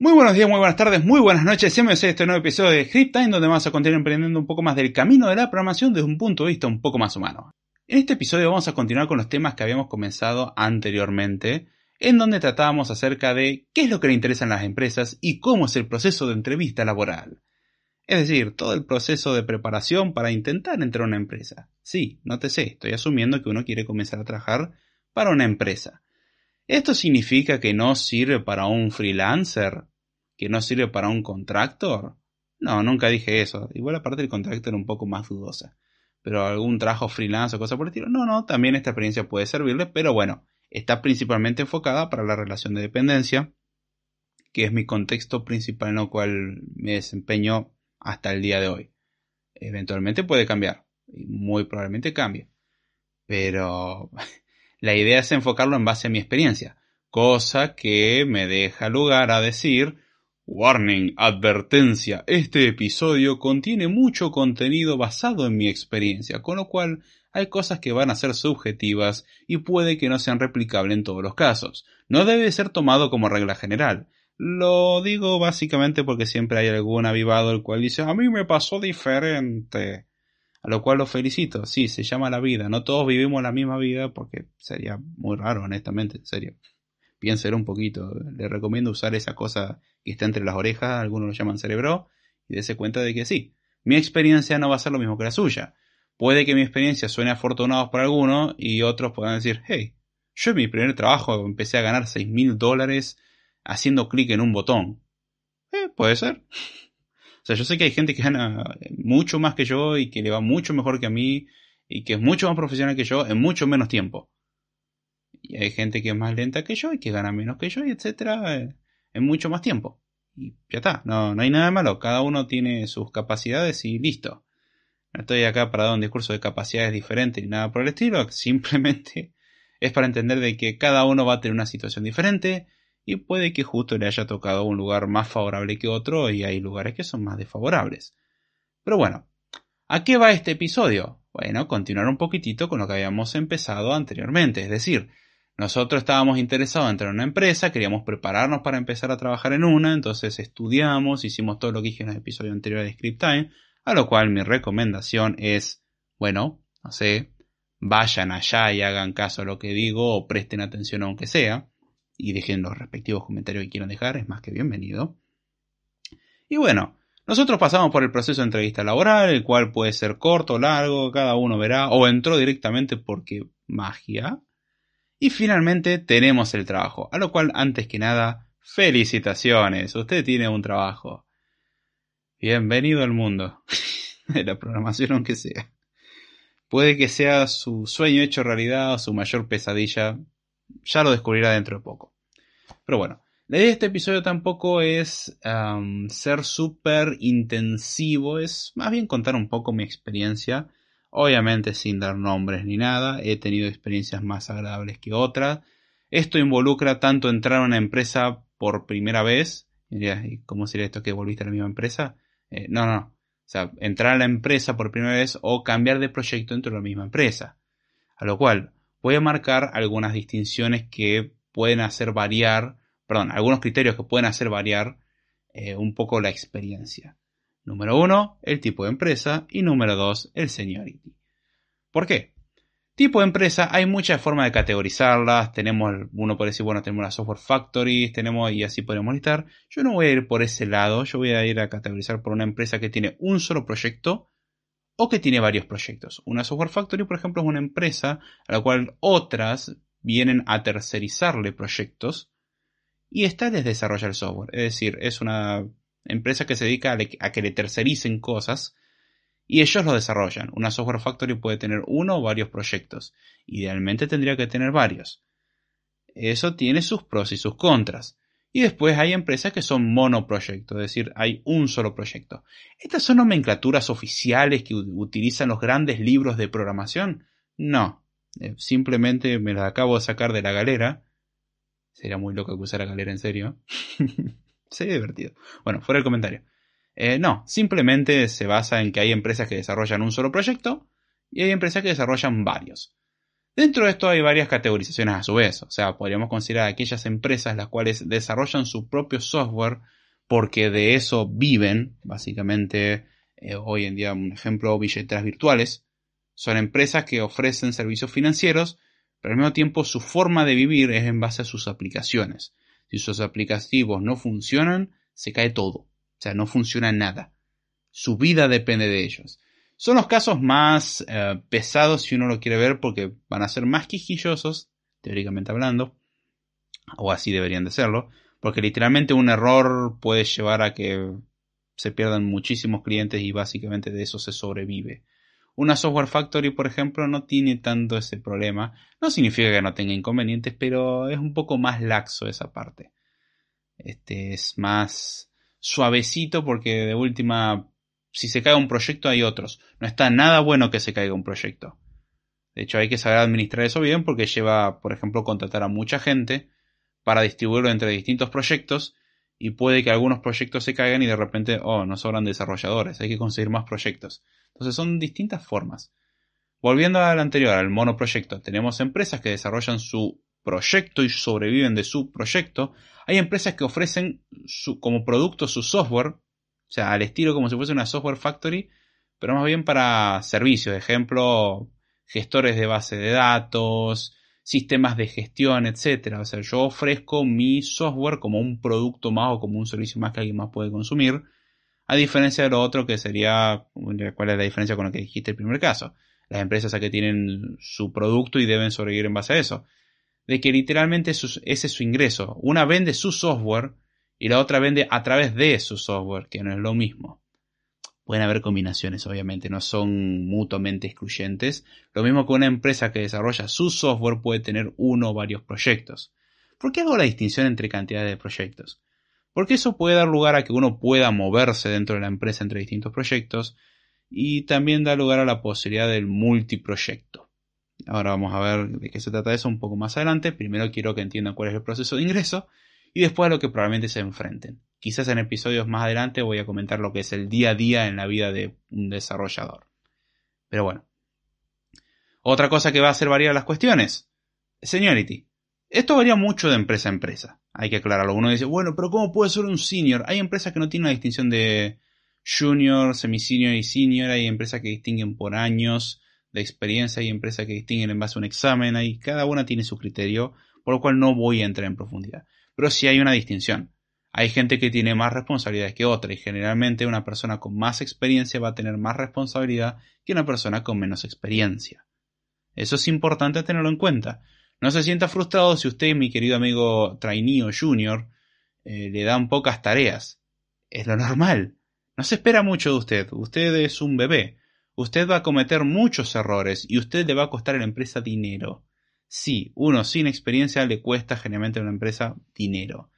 Muy buenos días, muy buenas tardes, muy buenas noches. Bienvenidos a este nuevo episodio de Script Time, donde vamos a continuar emprendiendo un poco más del camino de la programación desde un punto de vista un poco más humano. En este episodio vamos a continuar con los temas que habíamos comenzado anteriormente, en donde tratábamos acerca de qué es lo que le interesa a las empresas y cómo es el proceso de entrevista laboral. Es decir, todo el proceso de preparación para intentar entrar a una empresa. Sí, nótese, estoy asumiendo que uno quiere comenzar a trabajar para una empresa. ¿Esto significa que no sirve para un freelancer? ¿Que no sirve para un contractor? No, nunca dije eso. Igual la parte del contractor era un poco más dudosa. Pero algún trabajo freelance o cosa por el estilo. No, no, también esta experiencia puede servirle, pero bueno, está principalmente enfocada para la relación de dependencia, que es mi contexto principal en el cual me desempeño hasta el día de hoy. Eventualmente puede cambiar, y muy probablemente cambie. Pero La idea es enfocarlo en base a mi experiencia, cosa que me deja lugar a decir Warning, advertencia, este episodio contiene mucho contenido basado en mi experiencia, con lo cual hay cosas que van a ser subjetivas y puede que no sean replicables en todos los casos. No debe ser tomado como regla general. Lo digo básicamente porque siempre hay algún avivado el cual dice a mí me pasó diferente. A lo cual los felicito. Sí, se llama la vida. No todos vivimos la misma vida porque sería muy raro, honestamente, en serio. Piénselo un poquito. Le recomiendo usar esa cosa que está entre las orejas, algunos lo llaman cerebro, y dése cuenta de que sí, mi experiencia no va a ser lo mismo que la suya. Puede que mi experiencia suene afortunada para algunos y otros puedan decir, hey, yo en mi primer trabajo empecé a ganar seis mil dólares haciendo clic en un botón. Eh, puede ser sea, yo sé que hay gente que gana mucho más que yo y que le va mucho mejor que a mí y que es mucho más profesional que yo en mucho menos tiempo. Y hay gente que es más lenta que yo y que gana menos que yo y etcétera eh, en mucho más tiempo. Y ya está, no, no hay nada malo, cada uno tiene sus capacidades y listo. No estoy acá para dar un discurso de capacidades diferentes ni nada por el estilo, simplemente es para entender de que cada uno va a tener una situación diferente y puede que justo le haya tocado un lugar más favorable que otro y hay lugares que son más desfavorables. Pero bueno, ¿a qué va este episodio? Bueno, continuar un poquitito con lo que habíamos empezado anteriormente, es decir, nosotros estábamos interesados en entrar en una empresa, queríamos prepararnos para empezar a trabajar en una, entonces estudiamos, hicimos todo lo que dije en el episodio anterior de Script Time, a lo cual mi recomendación es, bueno, no sé, vayan allá y hagan caso a lo que digo o presten atención aunque sea y dejen los respectivos comentarios que quieran dejar, es más que bienvenido. Y bueno, nosotros pasamos por el proceso de entrevista laboral, el cual puede ser corto, o largo, cada uno verá, o entró directamente porque magia. Y finalmente tenemos el trabajo, a lo cual antes que nada, felicitaciones, usted tiene un trabajo. Bienvenido al mundo de la programación aunque sea. Puede que sea su sueño hecho realidad o su mayor pesadilla, ya lo descubrirá dentro de poco. Pero bueno, la idea de este episodio tampoco es ser súper intensivo, es más bien contar un poco mi experiencia, obviamente sin dar nombres ni nada, he tenido experiencias más agradables que otras. Esto involucra tanto entrar a una empresa por primera vez, ¿y cómo sería esto que volviste a la misma empresa? Eh, no, no, o sea, entrar a la empresa por primera vez o cambiar de proyecto dentro de la misma empresa. A lo cual, voy a marcar algunas distinciones que pueden hacer variar, perdón, algunos criterios que pueden hacer variar eh, un poco la experiencia. Número uno, el tipo de empresa y número dos, el seniority. ¿Por qué? Tipo de empresa, hay muchas formas de categorizarlas. Tenemos, uno puede decir, bueno, tenemos las software factories, tenemos, y así podemos listar. Yo no voy a ir por ese lado, yo voy a ir a categorizar por una empresa que tiene un solo proyecto o que tiene varios proyectos. Una Software Factory, por ejemplo, es una empresa a la cual otras vienen a tercerizarle proyectos y esta les desarrolla el software. Es decir, es una empresa que se dedica a, que le tercericen cosas y ellos lo desarrollan. Una Software Factory puede tener uno o varios proyectos. Idealmente tendría que tener varios. Eso tiene sus pros y sus contras. Y después hay empresas que son monoproyectos, es decir, hay un solo proyecto. ¿Estas son nomenclaturas oficiales que utilizan los grandes libros de programación? No, eh, simplemente me las acabo de sacar de la galera. Sería muy loco que usara galera en serio. Sería divertido. Bueno, fuera el comentario. Eh, no, simplemente se basa en que hay empresas que desarrollan un solo proyecto y hay empresas que desarrollan varios. Dentro de esto hay varias categorizaciones a su vez, o sea, podríamos considerar aquellas empresas las cuales desarrollan su propio software porque de eso viven, básicamente eh, hoy en día un ejemplo, billeteras virtuales, son empresas que ofrecen servicios financieros, pero al mismo tiempo su forma de vivir es en base a sus aplicaciones. Si sus aplicativos no funcionan, se cae todo, o sea, no funciona nada. Su vida depende de ellos. Son los casos más eh, pesados si uno lo quiere ver porque van a ser más quijillosos, teóricamente hablando, o así deberían de serlo, porque literalmente un error puede llevar a que se pierdan muchísimos clientes y básicamente de eso se sobrevive. Una software factory, por ejemplo, no tiene tanto ese problema. No significa que no tenga inconvenientes, pero es un poco más laxo esa parte. Este es más suavecito porque de última si se cae un proyecto hay otros. No está nada bueno que se caiga un proyecto. De hecho, hay que saber administrar eso bien porque lleva, por ejemplo, contratar a mucha gente para distribuirlo entre distintos proyectos y puede que algunos proyectos se caigan y de repente, oh, no sobran desarrolladores, hay que conseguir más proyectos. Entonces son distintas formas. Volviendo al anterior, al monoproyecto, tenemos empresas que desarrollan su proyecto y sobreviven de su proyecto. Hay empresas que ofrecen como producto su software o sea, al estilo como si fuese una software factory, pero más bien para servicios, ejemplo, gestores de base de datos, sistemas de gestión, etc. O sea, yo ofrezco mi software como un producto más o como un servicio más que alguien más puede consumir, a diferencia de lo otro que sería, ¿cuál es la diferencia con lo que dijiste el primer caso? Las empresas a que tienen su producto y deben sobrevivir en base a eso. De que literalmente ese es su ingreso. Una vende su software y la otra vende a través de su software, que no es lo mismo. Pueden haber combinaciones, obviamente, no son mutuamente excluyentes. Lo mismo que una empresa que desarrolla su software puede tener uno o varios proyectos. ¿Por qué hago la distinción entre cantidades de proyectos? Porque eso puede dar lugar a que uno pueda moverse dentro de la empresa entre distintos proyectos y también da lugar a la posibilidad del multiproyecto. Ahora vamos a ver de qué se trata eso un poco más adelante. Primero quiero que entiendan cuál es el proceso de ingreso y después a lo que probablemente se enfrenten. Quizás en episodios más adelante voy a comentar lo que es el día a día en la vida de un desarrollador. Pero bueno. Otra cosa que va a hacer variar las cuestiones. Seniority. Esto varía mucho de empresa a empresa. Hay que aclararlo. Uno dice, bueno, pero ¿cómo puede ser un senior? Hay empresas que no tienen una distinción de junior, semi-senior y senior. Hay empresas que distinguen por años de experiencia. Hay empresas que distinguen en base a un examen. Hay, cada una tiene su criterio, por lo cual no voy a entrar en profundidad pero sí hay una distinción. Hay gente que tiene más responsabilidades que otra y generalmente una persona con más experiencia va a tener más responsabilidad que una persona con menos experiencia. Eso es importante tenerlo en cuenta. No se sienta frustrado si usted, mi querido amigo trainee o junior, eh, le dan pocas tareas. Es lo normal. No se espera mucho de usted. Usted es un bebé. Usted va a cometer muchos errores y usted le va a costar a la empresa dinero. Sí, uno sin experiencia le cuesta generalmente a una empresa dinero.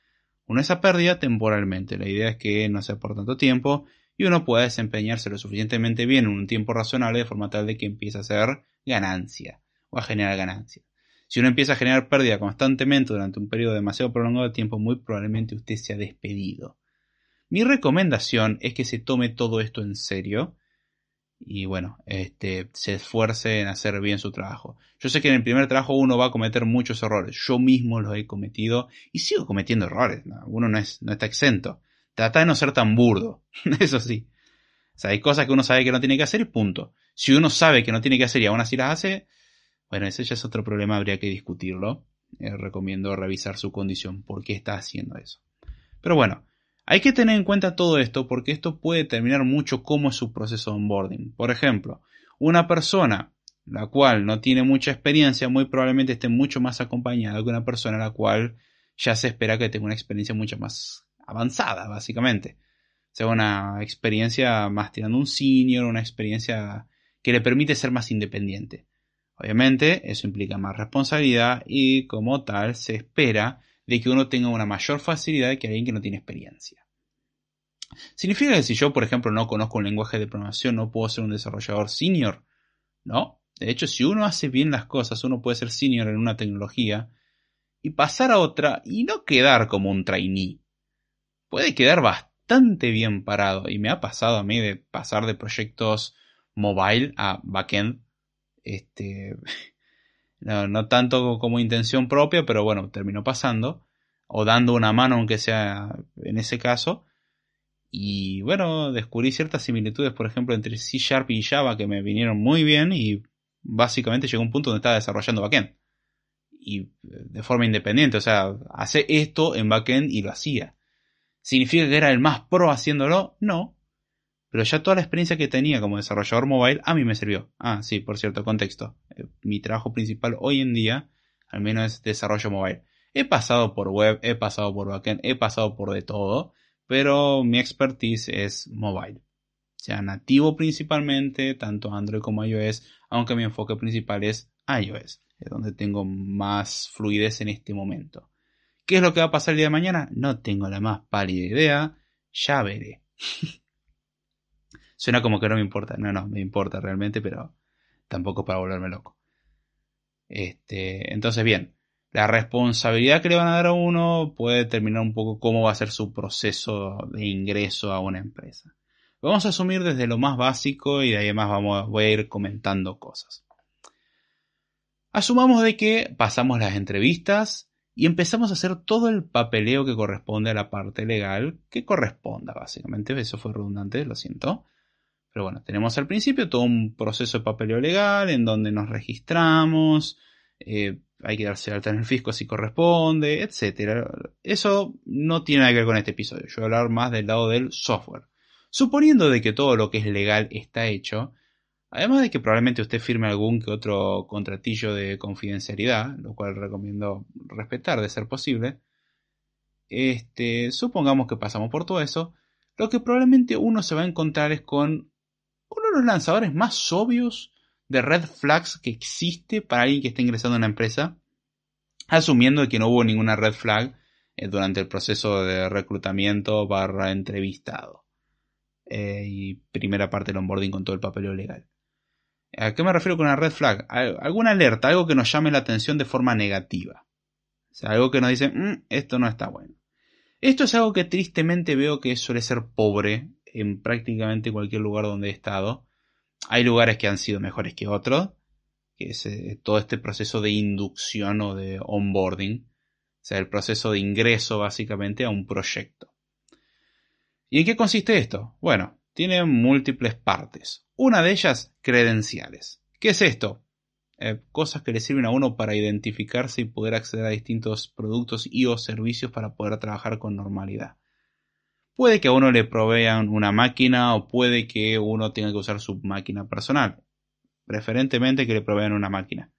Uno esa pérdida temporalmente. La idea es que no sea por tanto tiempo y uno pueda desempeñarse lo suficientemente bien en un tiempo razonable de forma tal de que empiece a hacer ganancia o a generar ganancia. Si uno empieza a generar pérdida constantemente durante un periodo demasiado prolongado de tiempo, muy probablemente usted sea despedido. Mi recomendación es que se tome todo esto en serio y bueno, este, se esfuerce en hacer bien su trabajo. Yo sé que en el primer trabajo uno va a cometer muchos errores. Yo mismo los he cometido y sigo cometiendo errores. Uno no, es, no está exento. Trata de no ser tan burdo. Eso sí. O hay cosas que uno sabe que no tiene que hacer y punto. Si uno sabe que no tiene que hacer y aún así las hace, bueno, ese ya es otro problema, habría que discutirlo. Eh, recomiendo revisar su condición, por qué está haciendo eso. Pero bueno, hay que tener en cuenta todo esto porque esto puede determinar mucho cómo es su proceso de onboarding. Por ejemplo, una persona la cual no tiene mucha experiencia muy probablemente esté mucho más acompañada que una persona la cual ya se espera que tenga una experiencia mucho más avanzada, básicamente. O sea, una experiencia más tirando un senior, una experiencia que le permite ser más independiente. Obviamente, eso implica más responsabilidad y como tal se espera de que uno tenga una mayor facilidad que alguien que no tiene experiencia. ¿Significa que si yo, por ejemplo, no conozco un lenguaje de programación, no puedo ser un desarrollador senior? No. De hecho, si uno hace bien las cosas, uno puede ser senior en una tecnología y pasar a otra y no quedar como un trainee. Puede quedar bastante bien parado y me ha pasado a mí de pasar de proyectos mobile a backend. Este, No, tanto como intención propia, pero bueno, terminó pasando. O dando una mano, aunque sea en ese caso. Y bueno, descubrí ciertas similitudes, por ejemplo, entre C Sharp y Java que me vinieron muy bien. Y básicamente llegó un punto donde estaba desarrollando backend. Y de forma independiente. O sea, hace esto en backend y lo hacía. ¿Significa que era el más pro haciéndolo? No. Pero ya toda la experiencia que tenía como desarrollador mobile a mí me sirvió. Ah, sí, por cierto, contexto. Eh, mi trabajo principal hoy en día, al menos es desarrollo mobile. He pasado por web, he pasado por backend, he pasado por de todo, pero mi expertise es mobile. O sea, nativo principalmente, tanto Android como iOS, aunque mi enfoque principal es iOS, es donde tengo más fluidez en este momento. ¿Qué es lo que va a pasar el día de mañana? No tengo la más pálida idea, ya veré. Suena como que no me importa. No, no, me importa realmente, pero tampoco para volverme loco. Este, entonces, bien, la responsabilidad que le van a dar a uno puede determinar un poco cómo va a ser su proceso de ingreso a una empresa. Vamos a asumir desde lo más básico y de ahí más vamos, voy a ir comentando cosas. Asumamos de que pasamos las entrevistas y empezamos a hacer todo el papeleo que corresponde a la parte legal que corresponda, básicamente. Eso fue redundante, lo siento. Pero bueno, tenemos al principio todo un proceso de papeleo legal en donde nos registramos, eh, hay que darse alta en el fisco si corresponde, etc. Eso no tiene nada que ver con este episodio. Yo voy a hablar más del lado del software. Suponiendo de que todo lo que es legal está hecho, además de que probablemente usted firme algún que otro contratillo de confidencialidad, lo cual recomiendo respetar de ser posible, este, supongamos que pasamos por todo eso, lo que probablemente uno se va a encontrar es con uno de los lanzadores más obvios de red flags que existe para alguien que está ingresando a una empresa, asumiendo que no hubo ninguna red flag eh, durante el proceso de reclutamiento barra entrevistado. Eh, y primera parte del onboarding con todo el papel legal. ¿A qué me refiero con una red flag? Alguna alerta, algo que nos llame la atención de forma negativa. O sea, algo que nos dice, mm, esto no está bueno. Esto es algo que tristemente veo que suele ser pobre en prácticamente cualquier lugar donde he estado. Hay lugares que han sido mejores que otros, que es eh, todo este proceso de inducción o de onboarding, o sea, el proceso de ingreso básicamente a un proyecto. ¿Y en qué consiste esto? Bueno, tiene múltiples partes. Una de ellas, credenciales. ¿Qué es esto? Eh, cosas que le sirven a uno para identificarse y poder acceder a distintos productos y o servicios para poder trabajar con normalidad. Puede que a uno le provean una máquina o puede que uno tenga que usar su máquina personal. Preferentemente que le provean una máquina.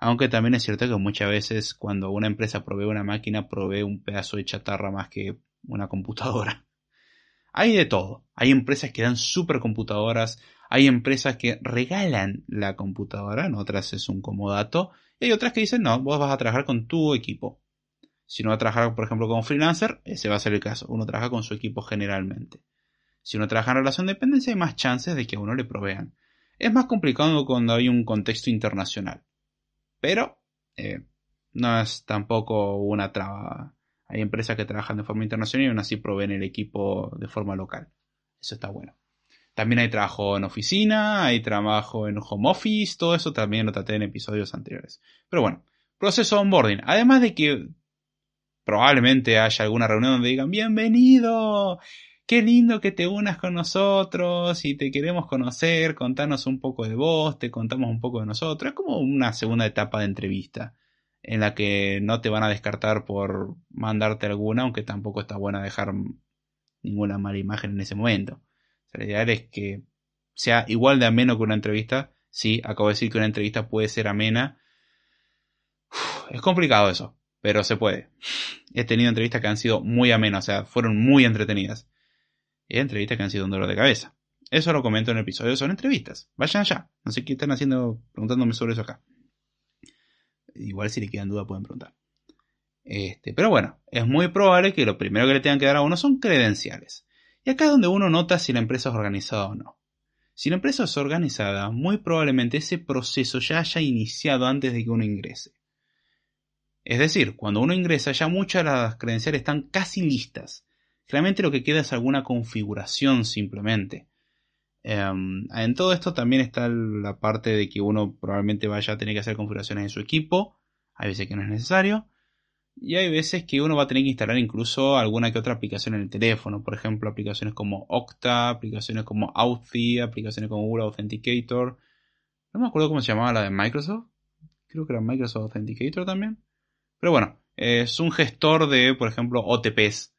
Aunque también es cierto que muchas veces cuando una empresa provee una máquina provee un pedazo de chatarra más que una computadora. Hay de todo. Hay empresas que dan supercomputadoras, hay empresas que regalan la computadora, en otras es un comodato, y hay otras que dicen no, vos vas a trabajar con tu equipo. Si uno va a trabajar, por ejemplo, como freelancer, ese va a ser el caso. Uno trabaja con su equipo generalmente. Si uno trabaja en relación de dependencia, hay más chances de que a uno le provean. Es más complicado cuando hay un contexto internacional. Pero eh, no es tampoco una traba. Hay empresas que trabajan de forma internacional y aún así proveen el equipo de forma local. Eso está bueno. También hay trabajo en oficina, hay trabajo en home office, todo eso también lo traté en episodios anteriores. Pero bueno, proceso onboarding. Además de que probablemente haya alguna reunión donde digan, bienvenido, qué lindo que te unas con nosotros y te queremos conocer, contanos un poco de vos, te contamos un poco de nosotros. Es como una segunda etapa de entrevista en la que no te van a descartar por mandarte alguna, aunque tampoco está buena dejar ninguna mala imagen en ese momento. la idea es que sea igual de ameno que una entrevista. Sí, acabo de decir que una entrevista puede ser amena. es complicado eso pero se puede. He tenido entrevistas que han sido muy amenas, o sea, fueron muy entretenidas. Entrevistas que han sido un dolor de cabeza. Eso lo comento en el episodio son entrevistas. Vayan allá. No sé qué están haciendo preguntándome sobre eso acá. Igual si le quedan dudas pueden preguntar. Este, pero bueno, es muy probable que lo primero que le tengan que dar a uno son credenciales. Y acá es donde uno nota si la empresa es organizada o no. Si la empresa es organizada, muy probablemente ese proceso ya haya iniciado antes de que uno ingrese. Es decir, cuando uno ingresa ya muchas de las credenciales están casi listas. Realmente lo que queda es alguna configuración simplemente. Em, en todo esto también está la parte de que uno probablemente vaya a tener que hacer configuraciones en su equipo. Hay veces que no es necesario. Y hay veces que uno va a tener que instalar incluso alguna que otra aplicación en el teléfono. Por ejemplo, aplicaciones como Okta, aplicaciones como Authy, aplicaciones como Google Authenticator. No me acuerdo cómo se llamaba la de Microsoft. Creo que era Microsoft Authenticator también. Pero bueno, es un gestor de, por ejemplo, OTPs.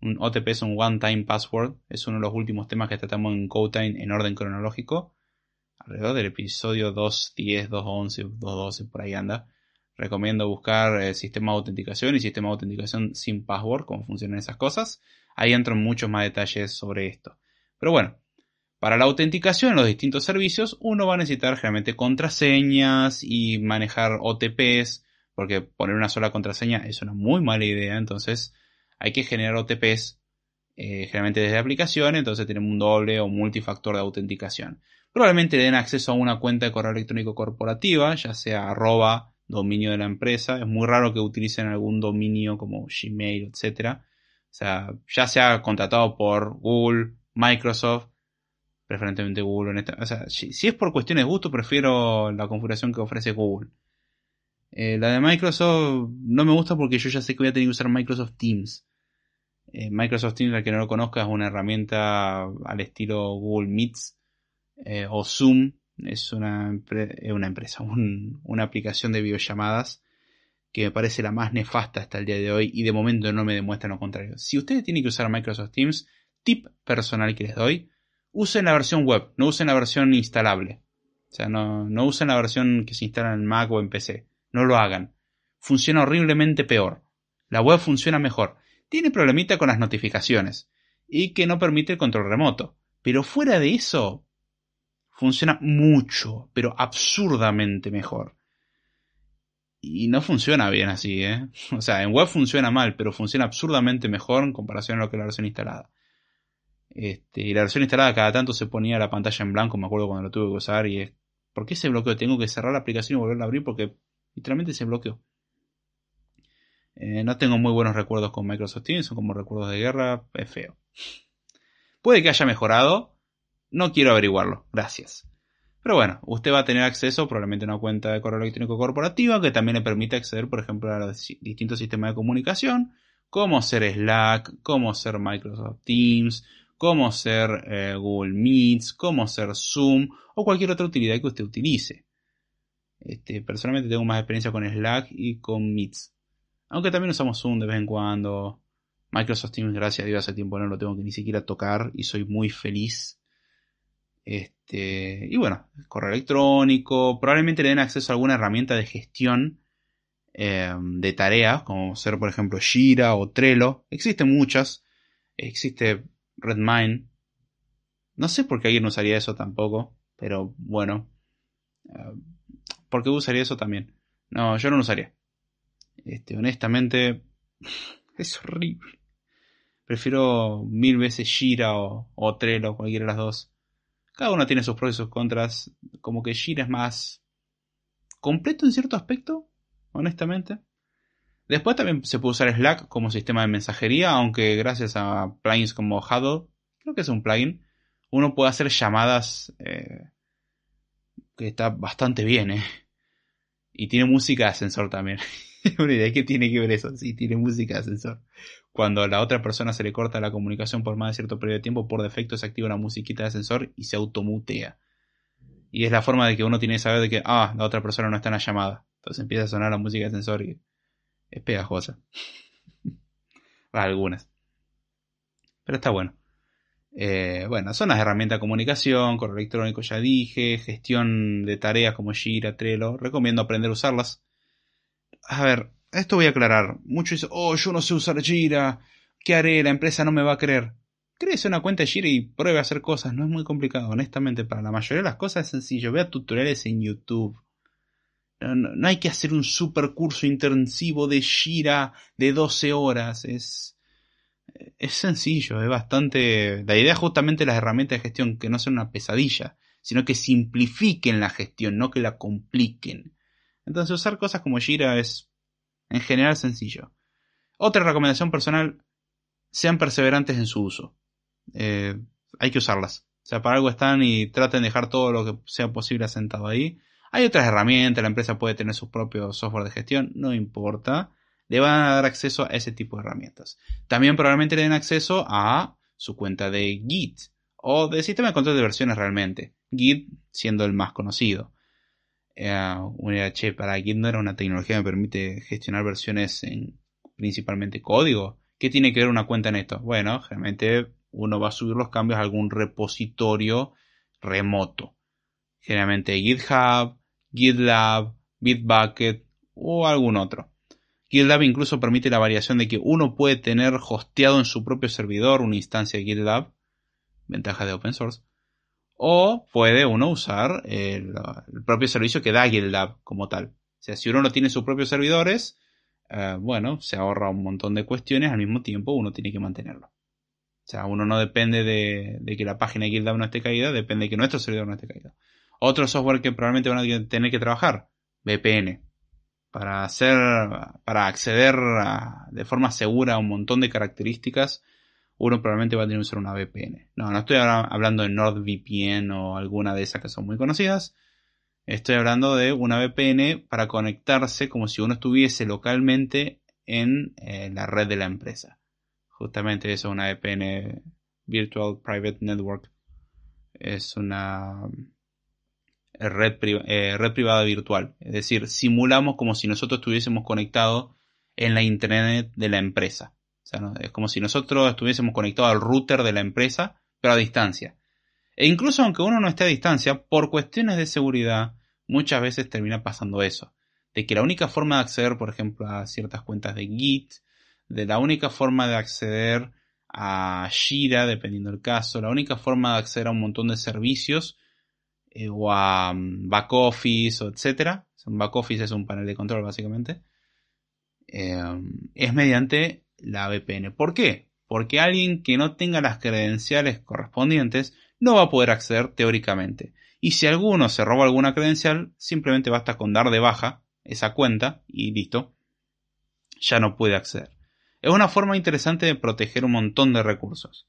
Un OTP es un One Time Password. Es uno de los últimos temas que tratamos en CodeTime en orden cronológico. Alrededor del episodio 2.10, 2.11, 2.12, por ahí anda. Recomiendo buscar eh, sistema de autenticación y sistema de autenticación sin password, cómo funcionan esas cosas. Ahí entro en muchos más detalles sobre esto. Pero bueno, para la autenticación en los distintos servicios, uno va a necesitar generalmente contraseñas y manejar OTPs, porque poner una sola contraseña es una muy mala idea, entonces hay que generar OTPs eh, generalmente desde aplicación, entonces tenemos un doble o multifactor de autenticación. Probablemente den acceso a una cuenta de correo electrónico corporativa, ya sea arroba dominio de la empresa. Es muy raro que utilicen algún dominio como Gmail, etc. O sea, ya sea contratado por Google, Microsoft, preferentemente Google. En esta, o sea, si, es por cuestiones de gusto, prefiero la configuración que ofrece Google. Eh, la de Microsoft no me gusta porque yo ya sé que voy a tener que usar Microsoft Teams. Eh, Microsoft Teams, para que no lo conozca, es una herramienta al estilo Google Meets eh, o Zoom, es una, una empresa, una aplicación de videollamadas que me parece la más nefasta hasta el día de hoy y de momento no me demuestra lo contrario. Si ustedes tienen que usar Microsoft Teams, tip personal que les doy, usen la versión web, no usen la versión instalable. O sea, no, no usen la versión que se instala en Mac o en PC. No lo hagan. Funciona horriblemente peor. La web funciona mejor. Tiene problemita con las notificaciones y que no permite el control remoto. Pero fuera de eso, funciona mucho, pero absurdamente mejor. Y no funciona bien así, ¿eh? O sea, en web funciona mal, pero funciona absurdamente mejor en comparación a lo que la versión instalada. Este, y la versión instalada cada tanto se ponía la pantalla en blanco, me acuerdo cuando lo tuve que usar, y es, ¿por qué se bloqueó? Tengo que cerrar la aplicación y volverla a abrir porque literalmente se bloqueó. Eh, no tengo muy buenos recuerdos con Microsoft Teams, son como recuerdos de guerra, es feo. Puede que haya mejorado, no quiero averiguarlo, gracias. Pero bueno, usted va a tener acceso probablemente a una cuenta de correo electrónico corporativa que también le permite acceder, por ejemplo, a los distintos sistemas de comunicación, como ser Slack, como ser Microsoft Teams, como ser eh, Google Meets, como ser Zoom o cualquier otra utilidad que usted utilice. Este, personalmente tengo más experiencia con Slack y con Meets. Aunque también usamos Zoom de vez en cuando. Microsoft Teams, gracias a Dios, hace tiempo no lo tengo que ni siquiera tocar y soy muy feliz este, y bueno, correo electrónico, probablemente le den acceso a alguna herramienta de gestión eh, de tareas, como ser por ejemplo Jira o Trello. Existen muchas. Existe Redmine. No sé por qué alguien usaría eso tampoco, pero bueno. Eh, ¿Por qué usaría eso también? No, yo no lo usaría. Este, honestamente, es horrible. Prefiero mil veces Jira o, o Trello, cualquiera de las dos. Cada uno tiene sus pros y sus contras. Como que Jira es más completo en cierto aspecto, honestamente. Después también se puede usar Slack como sistema de mensajería, aunque gracias a plugins como Huddle, creo que es un plugin, uno puede hacer llamadas eh, que está bastante bien, ¿eh? Y tiene música de ascensor también. Una idea, ¿qué tiene que ver eso? Sí, tiene música de ascensor cuando a la otra persona se le corta la comunicación por más de cierto periodo de tiempo, por defecto se activa una musiquita de ascensor y se automutea. Y es la forma de que uno tiene que saber de que, ah, la otra persona no está en la llamada. Entonces empieza a sonar la música de ascensor y es pegajosa. Algunas. Pero está bueno. Eh, bueno, son las herramientas de comunicación, correo electrónico ya dije, gestión de tareas como Jira, Trello. Recomiendo aprender a usarlas. A ver, esto voy a aclarar. Muchos dicen, oh, yo no sé usar Jira. ¿Qué haré? La empresa no me va a creer. Créese una cuenta Jira y pruebe a hacer cosas. No es muy complicado, honestamente. Para la mayoría de las cosas es sencillo. Vea tutoriales en YouTube. No, hay que hacer un super curso intensivo de Jira de 12 horas. Es, es sencillo, es bastante... La idea es justamente las herramientas de gestión que no sean una pesadilla, sino que simplifiquen la gestión, no que la compliquen. Entonces usar cosas como Jira es en general sencillo. Otra recomendación personal, sean perseverantes en su uso. Eh, hay que usarlas. O sea, para algo están y traten de dejar todo lo que sea posible asentado ahí. Hay otras herramientas, la empresa puede tener su propio software de gestión, no importa. Le van a dar acceso a ese tipo de herramientas. También probablemente le den acceso a su cuenta de Git o de sistema de control de versiones realmente. Git siendo el más conocido. Eh, che, para Git no era una tecnología que permite gestionar versiones en principalmente código. ¿Qué tiene que ver una cuenta en esto? Bueno, generalmente uno va a subir los cambios a algún repositorio remoto. Generalmente GitHub, GitLab, Bitbucket o algún otro. GitLab incluso permite la variación de que uno puede tener hosteado en su propio servidor una instancia de GitLab, ventaja de open source, o puede uno usar el, propio servicio que da GitLab como tal. O sea, si uno no tiene sus propios servidores, eh, bueno, se ahorra un montón de cuestiones, al mismo tiempo uno tiene que mantenerlo. O sea, uno no depende de, que la página de GitLab no esté caída, depende de que nuestro servidor no esté caído. Otro software que probablemente van a tener que trabajar, VPN. Para hacer, para acceder de forma segura a un montón de características, uno probablemente va a tener que usar una VPN. No, no estoy hablando de NordVPN o alguna de esas que son muy conocidas. Estoy hablando de una VPN para conectarse como si uno estuviese localmente en eh, la red de la empresa. Justamente eso es una VPN Virtual Private Network. Es una eh, eh, red privada virtual. Es decir, simulamos como si nosotros estuviésemos conectados en la internet de la empresa. Es como si nosotros estuviésemos conectados al router de la empresa, pero a distancia. E incluso aunque uno no esté a distancia, por cuestiones de seguridad, muchas veces termina pasando eso. De que la única forma de acceder, por ejemplo, a ciertas cuentas de Git, de la única forma de acceder a Jira, dependiendo del caso, la única forma de acceder a un montón de servicios eh, o a mm, back office etcétera, un back office es un panel de control básicamente, eh, es mediante la VPN. ¿Por qué? Porque alguien que no tenga las credenciales correspondientes no va a poder acceder teóricamente. Y si alguno se roba alguna credencial, simplemente basta con dar de baja esa cuenta y listo, ya no puede acceder. Es una forma interesante de proteger un montón de recursos.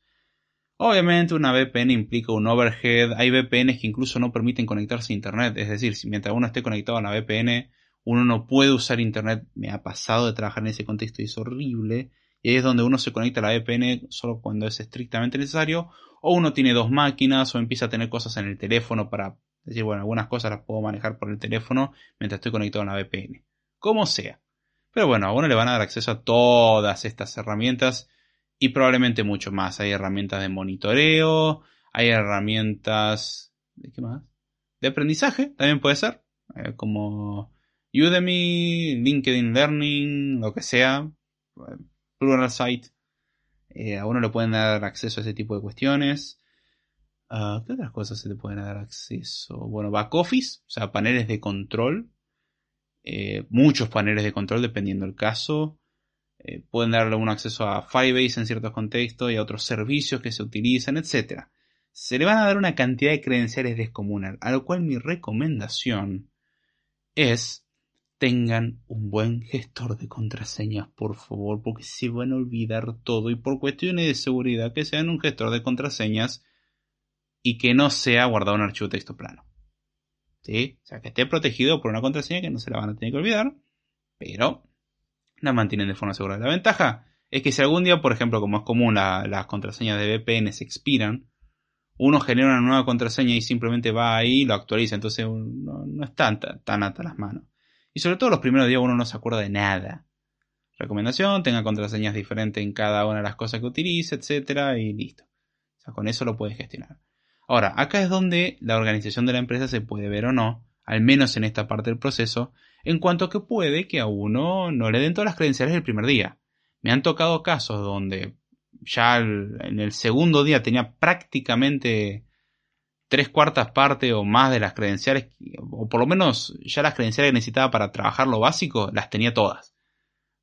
Obviamente una VPN implica un overhead, hay VPNs que incluso no permiten conectarse a Internet, es decir, si mientras uno esté conectado a la VPN, uno no puede usar Internet, me ha pasado de trabajar en ese contexto y es horrible, y ahí es donde uno se conecta a la VPN solo cuando es estrictamente necesario, o uno tiene dos máquinas, o empieza a tener cosas en el teléfono para decir, bueno, algunas cosas las puedo manejar por el teléfono mientras estoy conectado a la VPN. Como sea. Pero bueno, a uno le van a dar acceso a todas estas herramientas y probablemente mucho más. Hay herramientas de monitoreo, hay herramientas... ¿De qué más? De aprendizaje, también puede ser. Eh, como Udemy, LinkedIn Learning, lo que sea. Pluralsight. Eh, a uno le pueden dar acceso a ese tipo de cuestiones. Ah, ¿Qué otras cosas se le pueden dar acceso? Bueno, back office, o sea, paneles de control. Eh, muchos paneles de control dependiendo del caso. Eh, pueden darle un acceso a Firebase en ciertos contextos y a otros servicios que se utilizan, etc. Se le van a dar una cantidad de credenciales descomunal, a lo cual mi recomendación es tengan un buen gestor de contraseñas, por favor, porque se van a olvidar todo y por cuestiones de seguridad que sean un gestor de contraseñas y que no sea guardado en archivo texto plano. ¿Sí? O sea, que esté protegido por una contraseña que no se la van a tener que olvidar, pero la mantienen de forma segura. La ventaja es que si algún día, por ejemplo, como es común, las contraseñas de VPN se expiran, uno genera una nueva contraseña y simplemente va ahí y lo actualiza, entonces no, no están tan a las manos. Y sobre todo los primeros días uno no se acuerda de nada. Recomendación, tenga contraseñas diferentes en cada una de las cosas que utilice, etcétera, y listo. O sea, con eso lo puede gestionar. Ahora, acá es donde la organización de la empresa se puede ver o no, al menos en esta parte del proceso, en cuanto que puede que a uno no le den todas las credenciales el primer día. Me han tocado casos donde ya en el segundo día tenía prácticamente tres cuartas partes o más de las credenciales, o por lo menos ya las credenciales que necesitaba para trabajar lo básico, las tenía todas.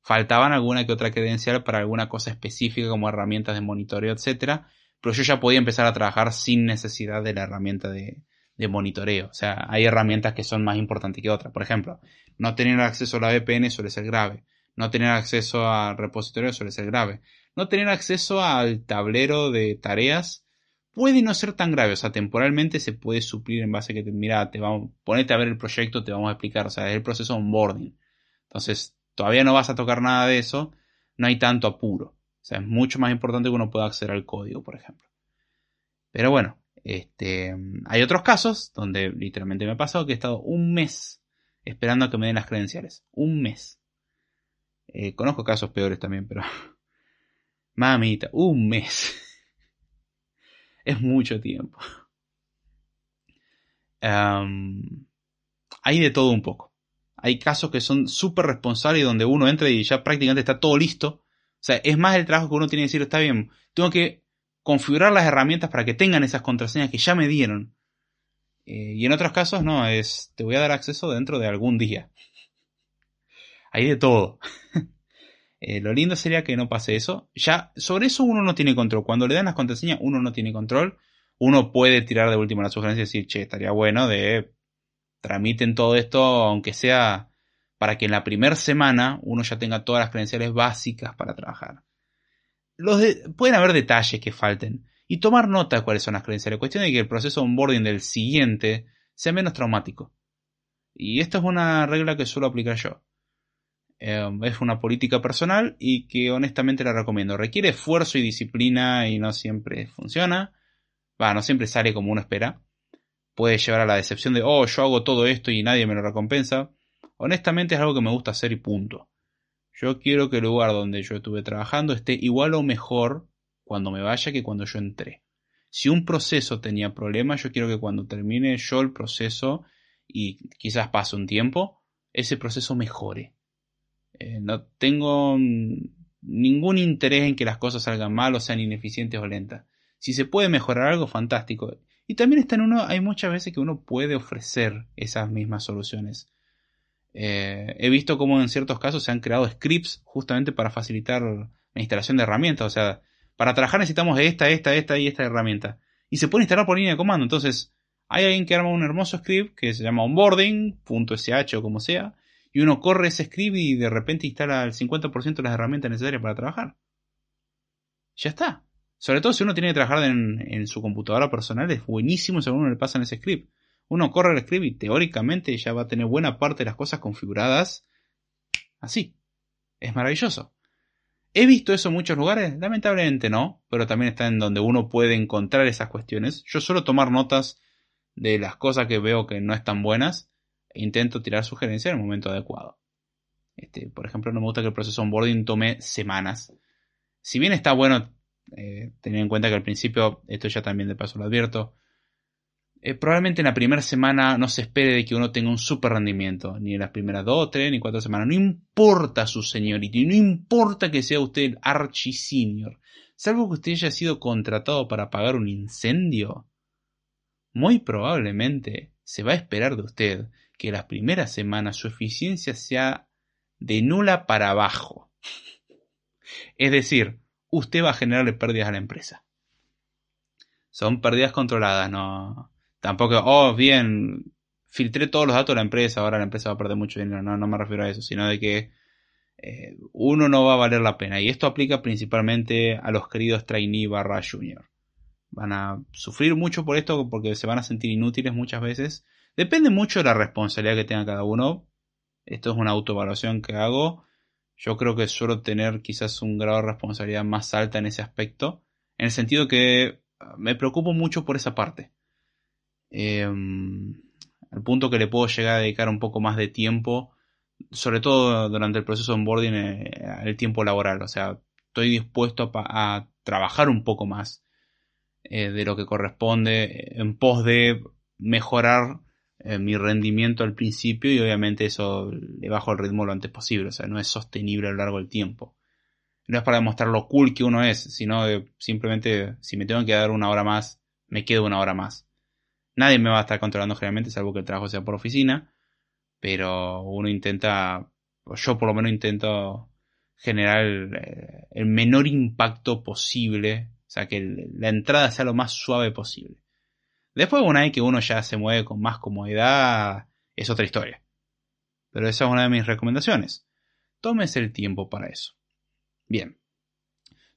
Faltaban alguna que otra credencial para alguna cosa específica como herramientas de monitoreo, etc. Pero yo ya podía empezar a trabajar sin necesidad de la herramienta de, de monitoreo. O sea, hay herramientas que son más importantes que otras. Por ejemplo, no tener acceso a la VPN suele ser grave. No tener acceso al repositorio suele ser grave. No tener acceso al tablero de tareas puede no ser tan grave, o sea, temporalmente se puede suplir en base a que, mira, te vamos, ponete a ver el proyecto, te vamos a explicar, o sea, es el proceso onboarding. Entonces, todavía no vas a tocar nada de eso, no hay tanto apuro. O sea, es mucho más importante que uno pueda acceder al código, por ejemplo. Pero bueno, este, hay otros casos donde literalmente me ha pasado que he estado un mes esperando a que me den las credenciales. Un mes. Eh, conozco casos peores también, pero... Mamita, un mes. es mucho tiempo. hay de todo un poco. Hay casos que son súper responsables donde uno entra y ya prácticamente está todo listo. O sea, es más el trabajo que uno tiene que decir, está bien, tengo que configurar las herramientas para que tengan esas contraseñas que ya me dieron. Eh, y en otros casos no, es te voy a dar acceso dentro de algún día. Hay de todo. Eh, lo lindo sería que no pase eso. Ya, sobre eso uno no tiene control. Cuando le dan las contraseñas, uno no tiene control. Uno puede tirar de última la sugerencia y decir, che, estaría bueno de tramiten todo esto, aunque sea para que en la primera semana uno ya tenga todas las credenciales básicas para trabajar. Los pueden haber detalles que falten y tomar nota de cuáles son las credenciales. Cuestión de que el proceso de onboarding del siguiente sea menos traumático. Y esto es una regla que suelo aplicar yo. Em, es una política personal y que honestamente la recomiendo. Requiere esfuerzo y disciplina y no siempre funciona. Va, no siempre sale como uno espera. Puede llevar a la decepción de, oh, yo hago todo esto y nadie me lo recompensa. Honestamente es algo que me gusta hacer y punto. Yo quiero que el lugar donde yo estuve trabajando esté igual o mejor cuando me vaya que cuando yo entré. Si un proceso tenía problemas, yo quiero que cuando termine yo el proceso y quizás pase un tiempo, ese proceso mejore. Eh, no tengo ningún interés en que las cosas salgan mal o sean ineficientes o lentas. Si se puede mejorar algo, fantástico. Y también está en uno, hay muchas veces que uno puede ofrecer esas mismas soluciones. Eh, he visto cómo en ciertos casos se han creado scripts justamente para facilitar la instalación de herramientas. O sea, para trabajar necesitamos esta, esta, esta y esta herramienta. Y se puede instalar por línea de comando. Entonces, hay alguien que arma un hermoso script que se llama onboarding.sh o como sea. Y uno corre ese script y de repente instala el 50% de las herramientas necesarias para trabajar. Ya está. Sobre todo si uno tiene que trabajar en, en su computadora personal, es buenísimo si a uno le pasan ese script. Uno corre el script y teóricamente ya va a tener buena parte de las cosas configuradas así. Es maravilloso. ¿He visto eso en muchos lugares? Lamentablemente no, pero también está en donde uno puede encontrar esas cuestiones. Yo suelo tomar notas de las cosas que veo que no están buenas e intento tirar sugerencias en el momento adecuado. Este, por ejemplo, no me gusta que el proceso onboarding tome semanas. Si bien está bueno eh, tener en cuenta que al principio, esto ya también de paso lo advierto, eh, probablemente en la primera semana no se espere de que uno tenga un super rendimiento, ni en las primeras dos, tres, ni cuatro semanas. No importa su seniority, no importa que sea usted el archi senior, salvo que usted haya sido contratado para apagar un incendio. Muy probablemente se va a esperar de usted que las primeras semanas su eficiencia sea de nula para abajo. es decir, usted va a generarle pérdidas a la empresa. Son pérdidas controladas, no, Tampoco, oh, bien, filtré todos los datos de la empresa, ahora la empresa va a perder mucho dinero. No, no me refiero a eso, sino de que eh, uno no va a valer la pena. Y esto aplica principalmente a los queridos trainee barra junior. Van a sufrir mucho por esto porque se van a sentir inútiles muchas veces. Depende mucho de la responsabilidad que tenga cada uno. Esto es una autoevaluación que hago. Yo creo que suelo tener quizás un grado de responsabilidad más alta en ese aspecto. En el sentido que ah, me preocupo mucho por esa parte. Em, al punto que le puedo llegar a dedicar un poco más de tiempo, sobre todo durante el proceso de onboarding, el eh, tiempo laboral. O sea, estoy dispuesto a, trabajar un poco más eh, de lo que corresponde en pos de mejorar eh, mi rendimiento al principio y obviamente eso le bajo el ritmo lo antes posible. O sea, no es sostenible a lo largo del tiempo. No es para demostrar lo cool que uno es, sino simplemente si me tengo que dar una hora más, me quedo una hora más. Nadie me va a estar controlando generalmente, salvo que el trabajo sea por oficina. Pero uno intenta, o yo por lo menos intento generar el, menor impacto posible. O sea, que la entrada sea lo más suave posible. Después, una vez que uno ya se mueve con más comodidad, es otra historia. Pero esa es una de mis recomendaciones. Tómese el tiempo para eso. Bien.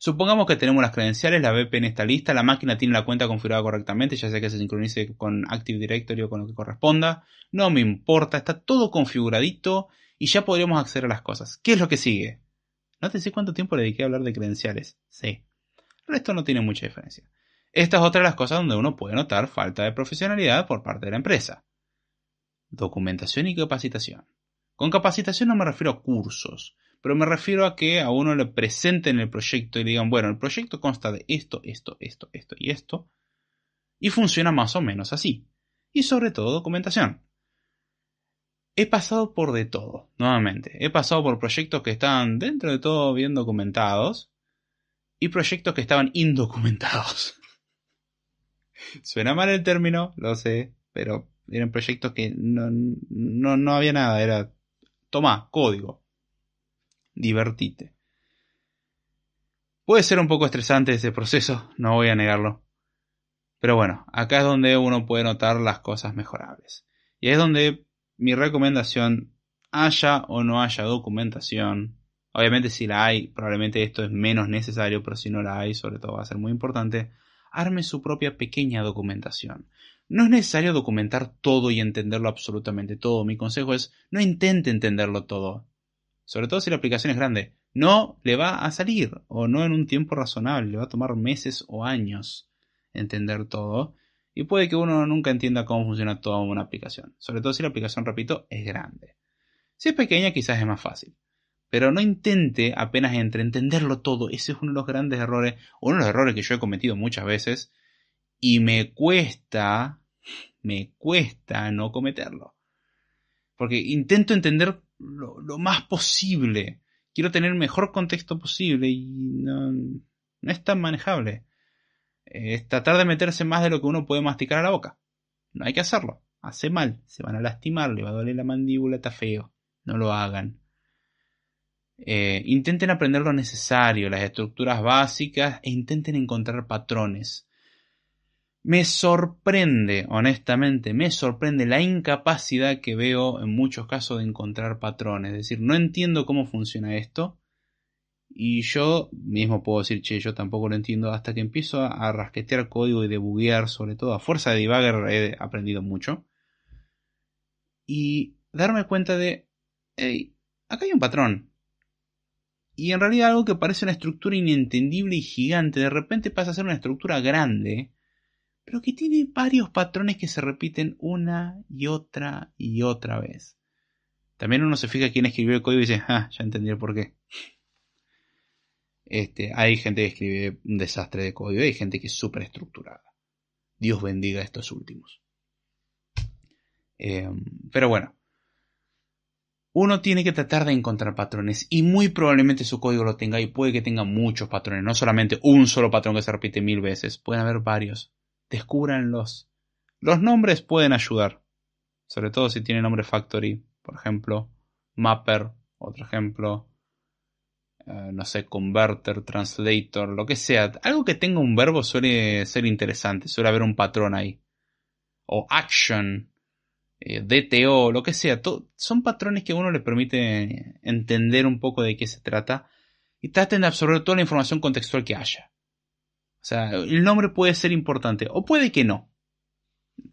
Supongamos que tenemos las credenciales, la VPN está lista, la máquina tiene la cuenta configurada correctamente, ya sea que se sincronice con Active Directory o con lo que corresponda. No me importa, está todo configuradito y ya podríamos acceder a las cosas. ¿Qué es lo que sigue? No te sé cuánto tiempo le dediqué a hablar de credenciales. Sí. Pero esto no tiene mucha diferencia. Esta es otra de las cosas donde uno puede notar falta de profesionalidad por parte de la empresa. Documentación y capacitación. Con capacitación no me refiero a cursos, pero me refiero a que a uno le presenten el proyecto y digan, bueno, el proyecto consta de esto, esto, esto, esto y esto, y funciona más o menos así. Y sobre todo documentación. He pasado por de todo, nuevamente. He pasado por proyectos que estaban dentro de todo bien documentados y proyectos que estaban indocumentados. Suena mal el término, lo sé, pero eran proyectos que no, no, no había nada, era, toma, código, divertite. Puede ser un poco estresante ese proceso, no voy a negarlo. Pero bueno, acá es donde uno puede notar las cosas mejorables. Y es donde mi recomendación, haya o no haya documentación, obviamente si la hay, probablemente esto es menos necesario, pero si no la hay, sobre todo va a ser muy importante, arme su propia pequeña documentación. No es necesario documentar todo y entenderlo absolutamente todo. Mi consejo es no intente entenderlo todo sobre todo si la aplicación es grande, no le va a salir o no en un tiempo razonable, le va a tomar meses o años entender todo. Y puede que uno nunca entienda cómo funciona toda una aplicación, sobre todo si la aplicación, repito, es grande. Si es pequeña quizás es más fácil, pero no intente apenas entre entenderlo todo, ese es uno de los grandes errores, uno de los errores que yo he cometido muchas veces. Y me cuesta, me cuesta no cometerlo. Porque intento entender lo, más posible. Quiero tener el mejor contexto posible y no, no es tan manejable. Es tratar de meterse más de lo que uno puede masticar a la boca. No hay que hacerlo. Hace mal. Se van a lastimar, le va a doler la mandíbula, está feo. No lo hagan. Eh, intenten aprender lo necesario, las estructuras básicas e intenten encontrar patrones. Me sorprende, honestamente, me sorprende la incapacidad que veo en muchos casos de encontrar patrones. Es decir, no entiendo cómo funciona esto. Y yo mismo puedo decir, che, yo tampoco lo entiendo hasta que empiezo a, rasquetear código y debuguear, sobre todo a fuerza de debugger he aprendido mucho. Y darme cuenta de, hey, acá hay un patrón. Y en realidad algo que parece una estructura inentendible y gigante, de repente pasa a ser una estructura grande pero que tiene varios patrones que se repiten una y otra y otra vez. También uno se fija quién escribió el código y dice, ah, ya entendí el por qué. Este, hay gente que escribe un desastre de código hay gente que es súper estructurada. Dios bendiga a estos últimos. Em, pero bueno, uno tiene que tratar de encontrar patrones y muy probablemente su código lo tenga y puede que tenga muchos patrones, no solamente un solo patrón que se repite mil veces, pueden haber varios descúbranlos. Los nombres pueden ayudar, sobre todo si tiene nombre factory, por ejemplo, mapper, otro ejemplo, eh, no sé, converter, translator, lo que sea. Algo que tenga un verbo suele ser interesante, suele haber un patrón ahí. O action, eh, DTO, lo que sea. son patrones que a uno le permite entender un poco de qué se trata y traten de absorber toda la información contextual que haya. O sea, el nombre puede ser importante o puede que no.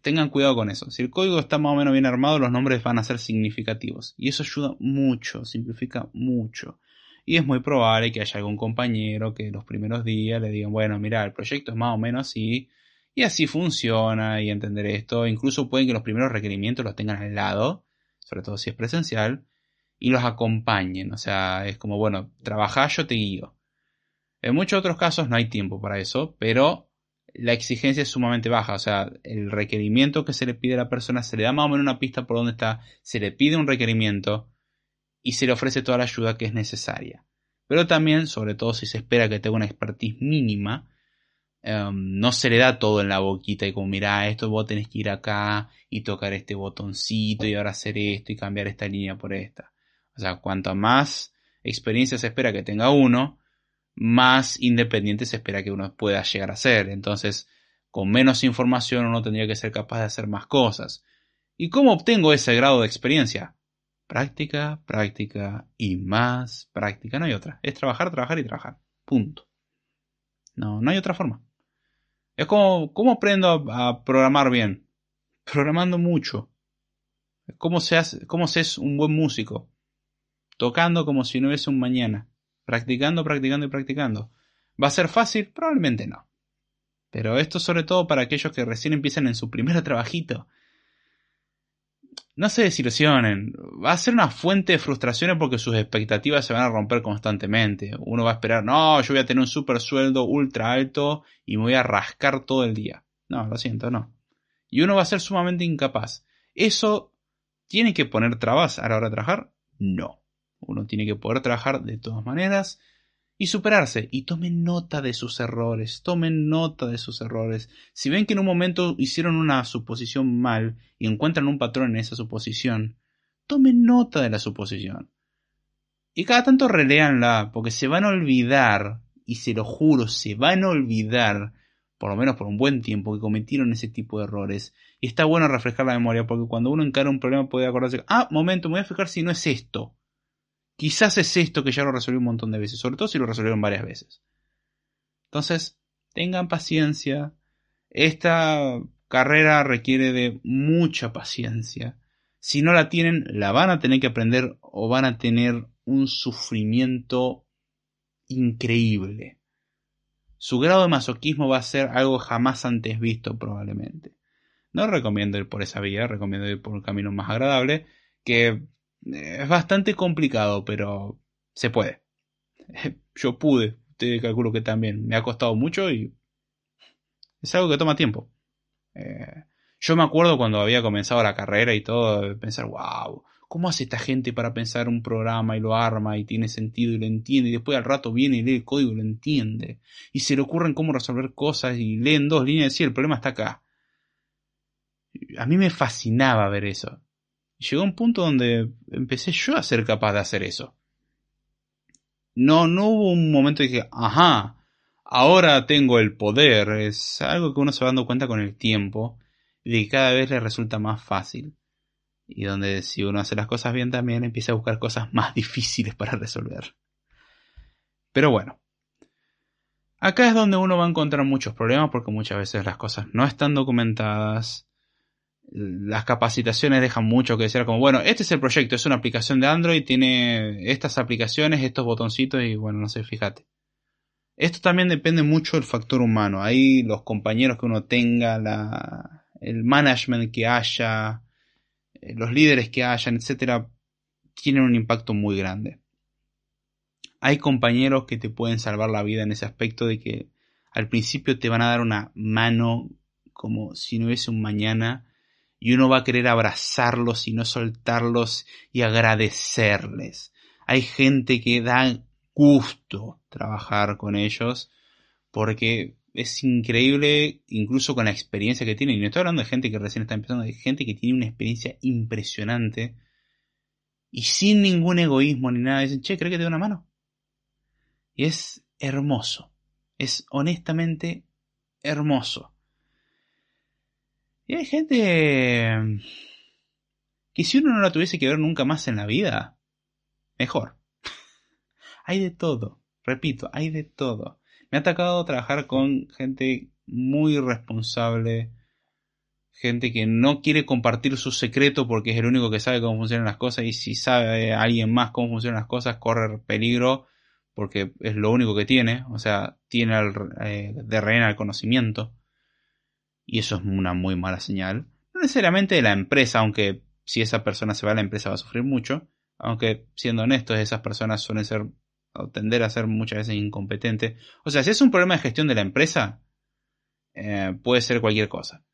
Tengan cuidado con eso. Si el código está más o menos bien armado, los nombres van a ser significativos. Y eso ayuda mucho, simplifica mucho. Y es muy probable que haya algún compañero que los primeros días le digan, bueno, mira, el proyecto es más o menos así, y así funciona, y entender esto. Incluso pueden que los primeros requerimientos los tengan al lado, sobre todo si es presencial, y los acompañen. O sea, es como, bueno, trabaja, yo te guío. En muchos otros casos no hay tiempo para eso, pero la exigencia es sumamente baja. O sea, el requerimiento que se le pide a la persona se le da más o menos una pista por dónde está, se le pide un requerimiento y se le ofrece toda la ayuda que es necesaria. Pero también, sobre todo si se espera que tenga una expertise mínima, em, no se le da todo en la boquita y como, mira, esto vos tenés que ir acá y tocar este botoncito y ahora hacer esto y cambiar esta línea por esta. O sea, cuanto más experiencia se espera que tenga uno, más independiente se espera que uno pueda llegar a ser. Entonces, con menos información uno tendría que ser capaz de hacer más cosas. ¿Y cómo obtengo ese grado de experiencia? Práctica, práctica y más práctica. No hay otra. Es trabajar, trabajar y trabajar. Punto. No, no hay otra forma. Es como, ¿cómo aprendo a, programar bien? Programando mucho. ¿Cómo se cómo se es un buen músico? Tocando como si no hubiese un mañana. Practicando, practicando y practicando. ¿Va a ser fácil? Probablemente no. Pero esto sobre todo para aquellos que recién empiezan en su primer trabajito no se desilusionen. Va a ser una fuente de frustraciones porque sus expectativas se van a romper constantemente. Uno va a esperar, no, yo voy a tener un super sueldo ultra alto y me voy a rascar todo el día. No, lo siento, no. Y uno va a ser sumamente incapaz. ¿Eso tiene que poner trabas a la hora de trabajar? No. Uno tiene que poder trabajar de todas maneras y superarse. Y tomen nota de sus errores, tomen nota de sus errores. Si ven que en un momento hicieron una suposición mal y encuentran un patrón en esa suposición, tomen nota de la suposición. Y cada tanto releanla, porque se van a olvidar, y se lo juro, se van a olvidar, por lo menos por un buen tiempo, que cometieron ese tipo de errores. Y está bueno refrescar la memoria, porque cuando uno encara un problema puede acordarse, ah, momento, me voy a fijar si no es esto. Quizás es esto que ya lo resolví un montón de veces, sobre todo si lo resolvieron varias veces. Entonces, tengan paciencia. Esta carrera requiere de mucha paciencia. Si no la tienen, la van a tener que aprender o van a tener un sufrimiento increíble. Su grado de masoquismo va a ser algo jamás antes visto probablemente. No recomiendo ir por esa vía, recomiendo ir por un camino más agradable, que es bastante complicado, pero se puede. Yo pude, te calculo que también. Me ha costado mucho y es algo que toma tiempo. Eh, yo me acuerdo cuando había comenzado la carrera y todo, pensar, wow, ¿cómo hace esta gente para pensar un programa y lo arma y tiene sentido y lo entiende? Y después al rato viene y lee el código y lo entiende. Y se le ocurren cómo resolver cosas y leen dos líneas y decir, el problema está acá. A mí me fascinaba ver eso llegó un punto donde empecé yo a ser capaz de hacer eso. No, no hubo un momento de que, ajá, ahora tengo el poder. Es algo que uno se va dando cuenta con el tiempo y de que cada vez le resulta más fácil. Y donde si uno hace las cosas bien también empieza a buscar cosas más difíciles para resolver. Pero bueno. Acá es donde uno va a encontrar muchos problemas porque muchas veces las cosas no están documentadas las capacitaciones dejan mucho que decir, como, bueno, este es el proyecto, es una aplicación de Android, tiene estas aplicaciones, estos botoncitos y bueno, no sé, fíjate. Esto también depende mucho del factor humano. Ahí los compañeros que uno tenga, la, el management que haya, eh, los líderes que hayan, etcétera, tienen un impacto muy grande. Hay compañeros que te pueden salvar la vida en ese aspecto de que al principio te van a dar una mano como si no hubiese un mañana y uno va a querer abrazarlos y no soltarlos y agradecerles. Hay gente que da gusto trabajar con ellos porque es increíble incluso con la experiencia que tienen. Y no estoy hablando de gente que recién está empezando, de gente que tiene una experiencia impresionante y sin ningún egoísmo ni nada. Dicen, che, ¿crees que te doy una mano? Y es hermoso. Es honestamente hermoso. Hay gente que si uno no la tuviese que ver nunca más en la vida, mejor. hay de todo, repito, hay de todo. Me ha tocado trabajar con gente muy responsable, gente que no quiere compartir su secreto porque es el único que sabe cómo funcionan las cosas y si sabe alguien más cómo funcionan las cosas corre peligro porque es lo único que tiene, o sea, tiene el, eh, de reina el conocimiento y eso es una muy mala señal. No necesariamente de la empresa, aunque si esa persona se va, la empresa va a sufrir mucho. Aunque, siendo honestos, esas personas suelen ser o tender a ser muchas veces incompetentes. O sea, si es un problema de gestión de la empresa, eh, puede ser cualquier cosa.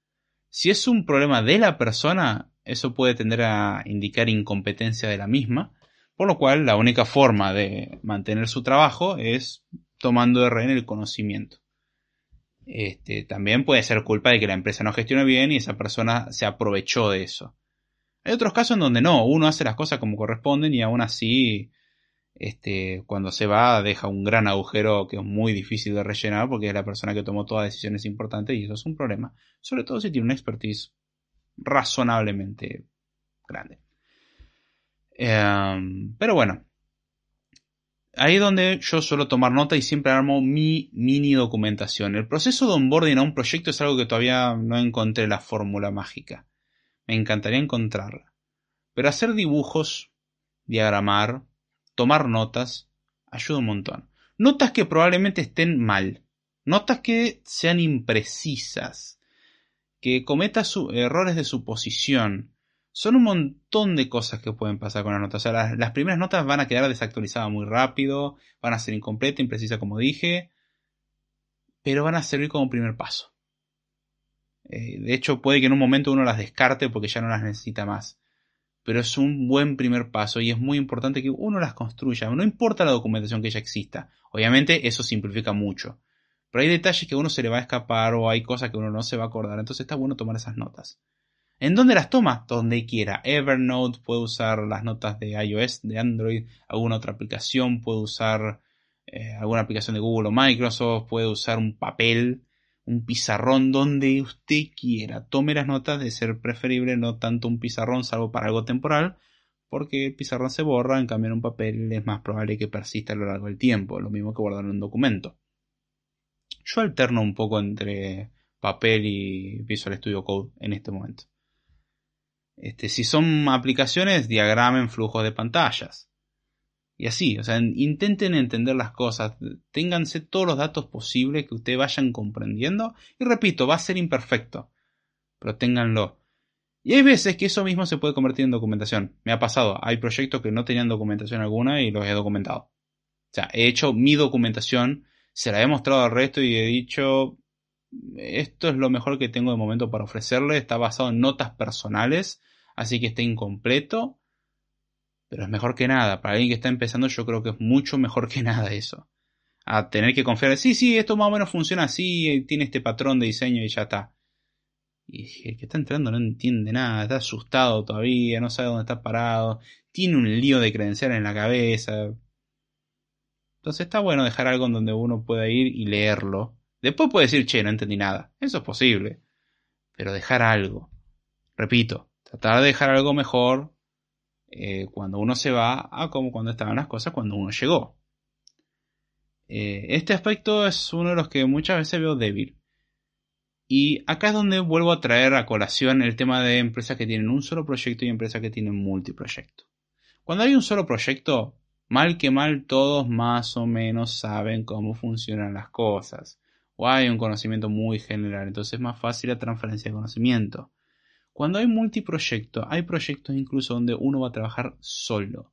Si es un problema de la persona, eso puede tender a indicar incompetencia de la misma, por lo cual la única forma de mantener su trabajo es tomando de rehén el conocimiento. Este, también puede ser culpa de que la empresa no gestione bien y esa persona se aprovechó de eso. Hay otros casos en donde no, uno hace las cosas como corresponden y aún así, este, cuando se va deja un gran agujero que es muy difícil de rellenar porque es la persona que tomó todas las decisiones importantes y eso es un problema. Sobre todo si tiene una expertise razonablemente grande. Em, pero bueno, ahí es donde yo suelo tomar nota y siempre armo mi mini documentación. El proceso de onboarding a un proyecto es algo que todavía no encontré la fórmula mágica. Me encantaría encontrarla. Pero hacer dibujos, diagramar, tomar notas, ayuda un montón. Notas que probablemente estén mal. Notas que sean imprecisas. Que cometa errores de suposición son un montón de cosas que pueden pasar con las notas. O sea, las, primeras notas van a quedar desactualizadas muy rápido, van a ser incompletas, imprecisas como dije, pero van a servir como primer paso. Eh, de hecho, puede que en un momento uno las descarte porque ya no las necesita más. Pero es un buen primer paso y es muy importante que uno las construya. No importa la documentación que ya exista. Obviamente eso simplifica mucho. Pero hay detalles que a uno se le va a escapar o hay cosas que uno no se va a acordar. Entonces está bueno tomar esas notas. ¿En dónde las toma? Donde quiera. Evernote puede usar las notas de iOS, de Android, alguna otra aplicación, puede usar eh, alguna aplicación de Google o Microsoft, puede usar un papel, un pizarrón, donde usted quiera. Tome las notas de ser preferible, no tanto un pizarrón, salvo para algo temporal, porque el pizarrón se borra, en cambio en un papel es más probable que persista a lo largo del tiempo, lo mismo que guardar en un documento. Yo alterno un poco entre papel y Visual Studio Code en este momento. Este, si son aplicaciones, diagramen flujos de pantallas. Y así, o sea, intenten entender las cosas, ténganse todos los datos posibles que ustedes vayan comprendiendo. Y repito, va a ser imperfecto, pero ténganlo. Y hay veces que eso mismo se puede convertir en documentación. Me ha pasado, hay proyectos que no tenían documentación alguna y los he documentado. O sea, he hecho mi documentación, se la he mostrado al resto y he dicho, esto es lo mejor que tengo de momento para ofrecerle, está basado en notas personales así que está incompleto, pero es mejor que nada. Para alguien que está empezando yo creo que es mucho mejor que nada eso. A tener que confiar, sí, sí, esto más o menos funciona así, tiene este patrón de diseño y ya está. Y el que está entrando no entiende nada, está asustado todavía, no sabe dónde está parado, tiene un lío de credenciales en la cabeza. Entonces está bueno dejar algo en donde uno pueda ir y leerlo. Después puede decir, che, no entendí nada. Eso es posible. Pero dejar algo. Repito, Tratar de dejar algo mejor eh, cuando uno se va a como cuando estaban las cosas cuando uno llegó. Eh, este aspecto es uno de los que muchas veces veo débil. Y acá es donde vuelvo a traer a colación el tema de empresas que tienen un solo proyecto y empresas que tienen multiproyecto. Cuando hay un solo proyecto, mal que mal todos más o menos saben cómo funcionan las cosas. O hay un conocimiento muy general, entonces es más fácil la transferencia de conocimiento. Cuando hay multiproyecto, hay proyectos incluso donde uno va a trabajar solo.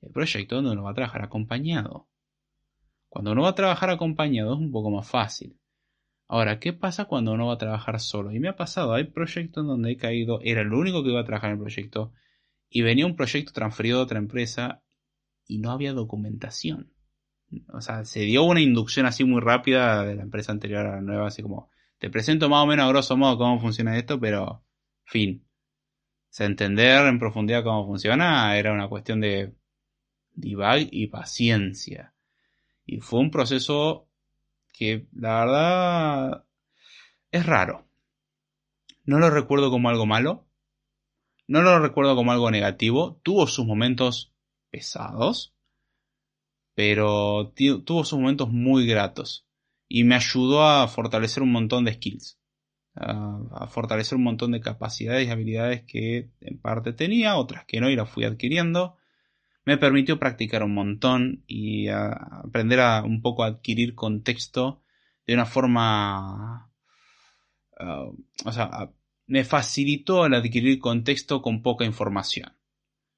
Hay proyectos donde uno va a trabajar acompañado. Cuando uno va a trabajar acompañado es un poco más fácil. Ahora, ¿qué pasa cuando uno va a trabajar solo? Y me ha pasado, hay proyectos donde he caído, era el único que iba a trabajar en el proyecto, y venía un proyecto transferido a otra empresa y no había documentación. O sea, se dio una inducción así muy rápida de la empresa anterior a la nueva, así como, te presento más o menos a grosso modo cómo funciona esto, pero Fin. Entender en profundidad cómo funciona era una cuestión de debug y paciencia. Y fue un proceso que la verdad es raro. No lo recuerdo como algo malo. No lo recuerdo como algo negativo. Tuvo sus momentos pesados. Pero tuvo sus momentos muy gratos. Y me ayudó a fortalecer un montón de skills a, fortalecer un montón de capacidades y habilidades que en parte tenía, otras que no y las fui adquiriendo. Me permitió practicar un montón y aprender a un poco a adquirir contexto de una forma... Ah, o sea, me facilitó el adquirir contexto con poca información.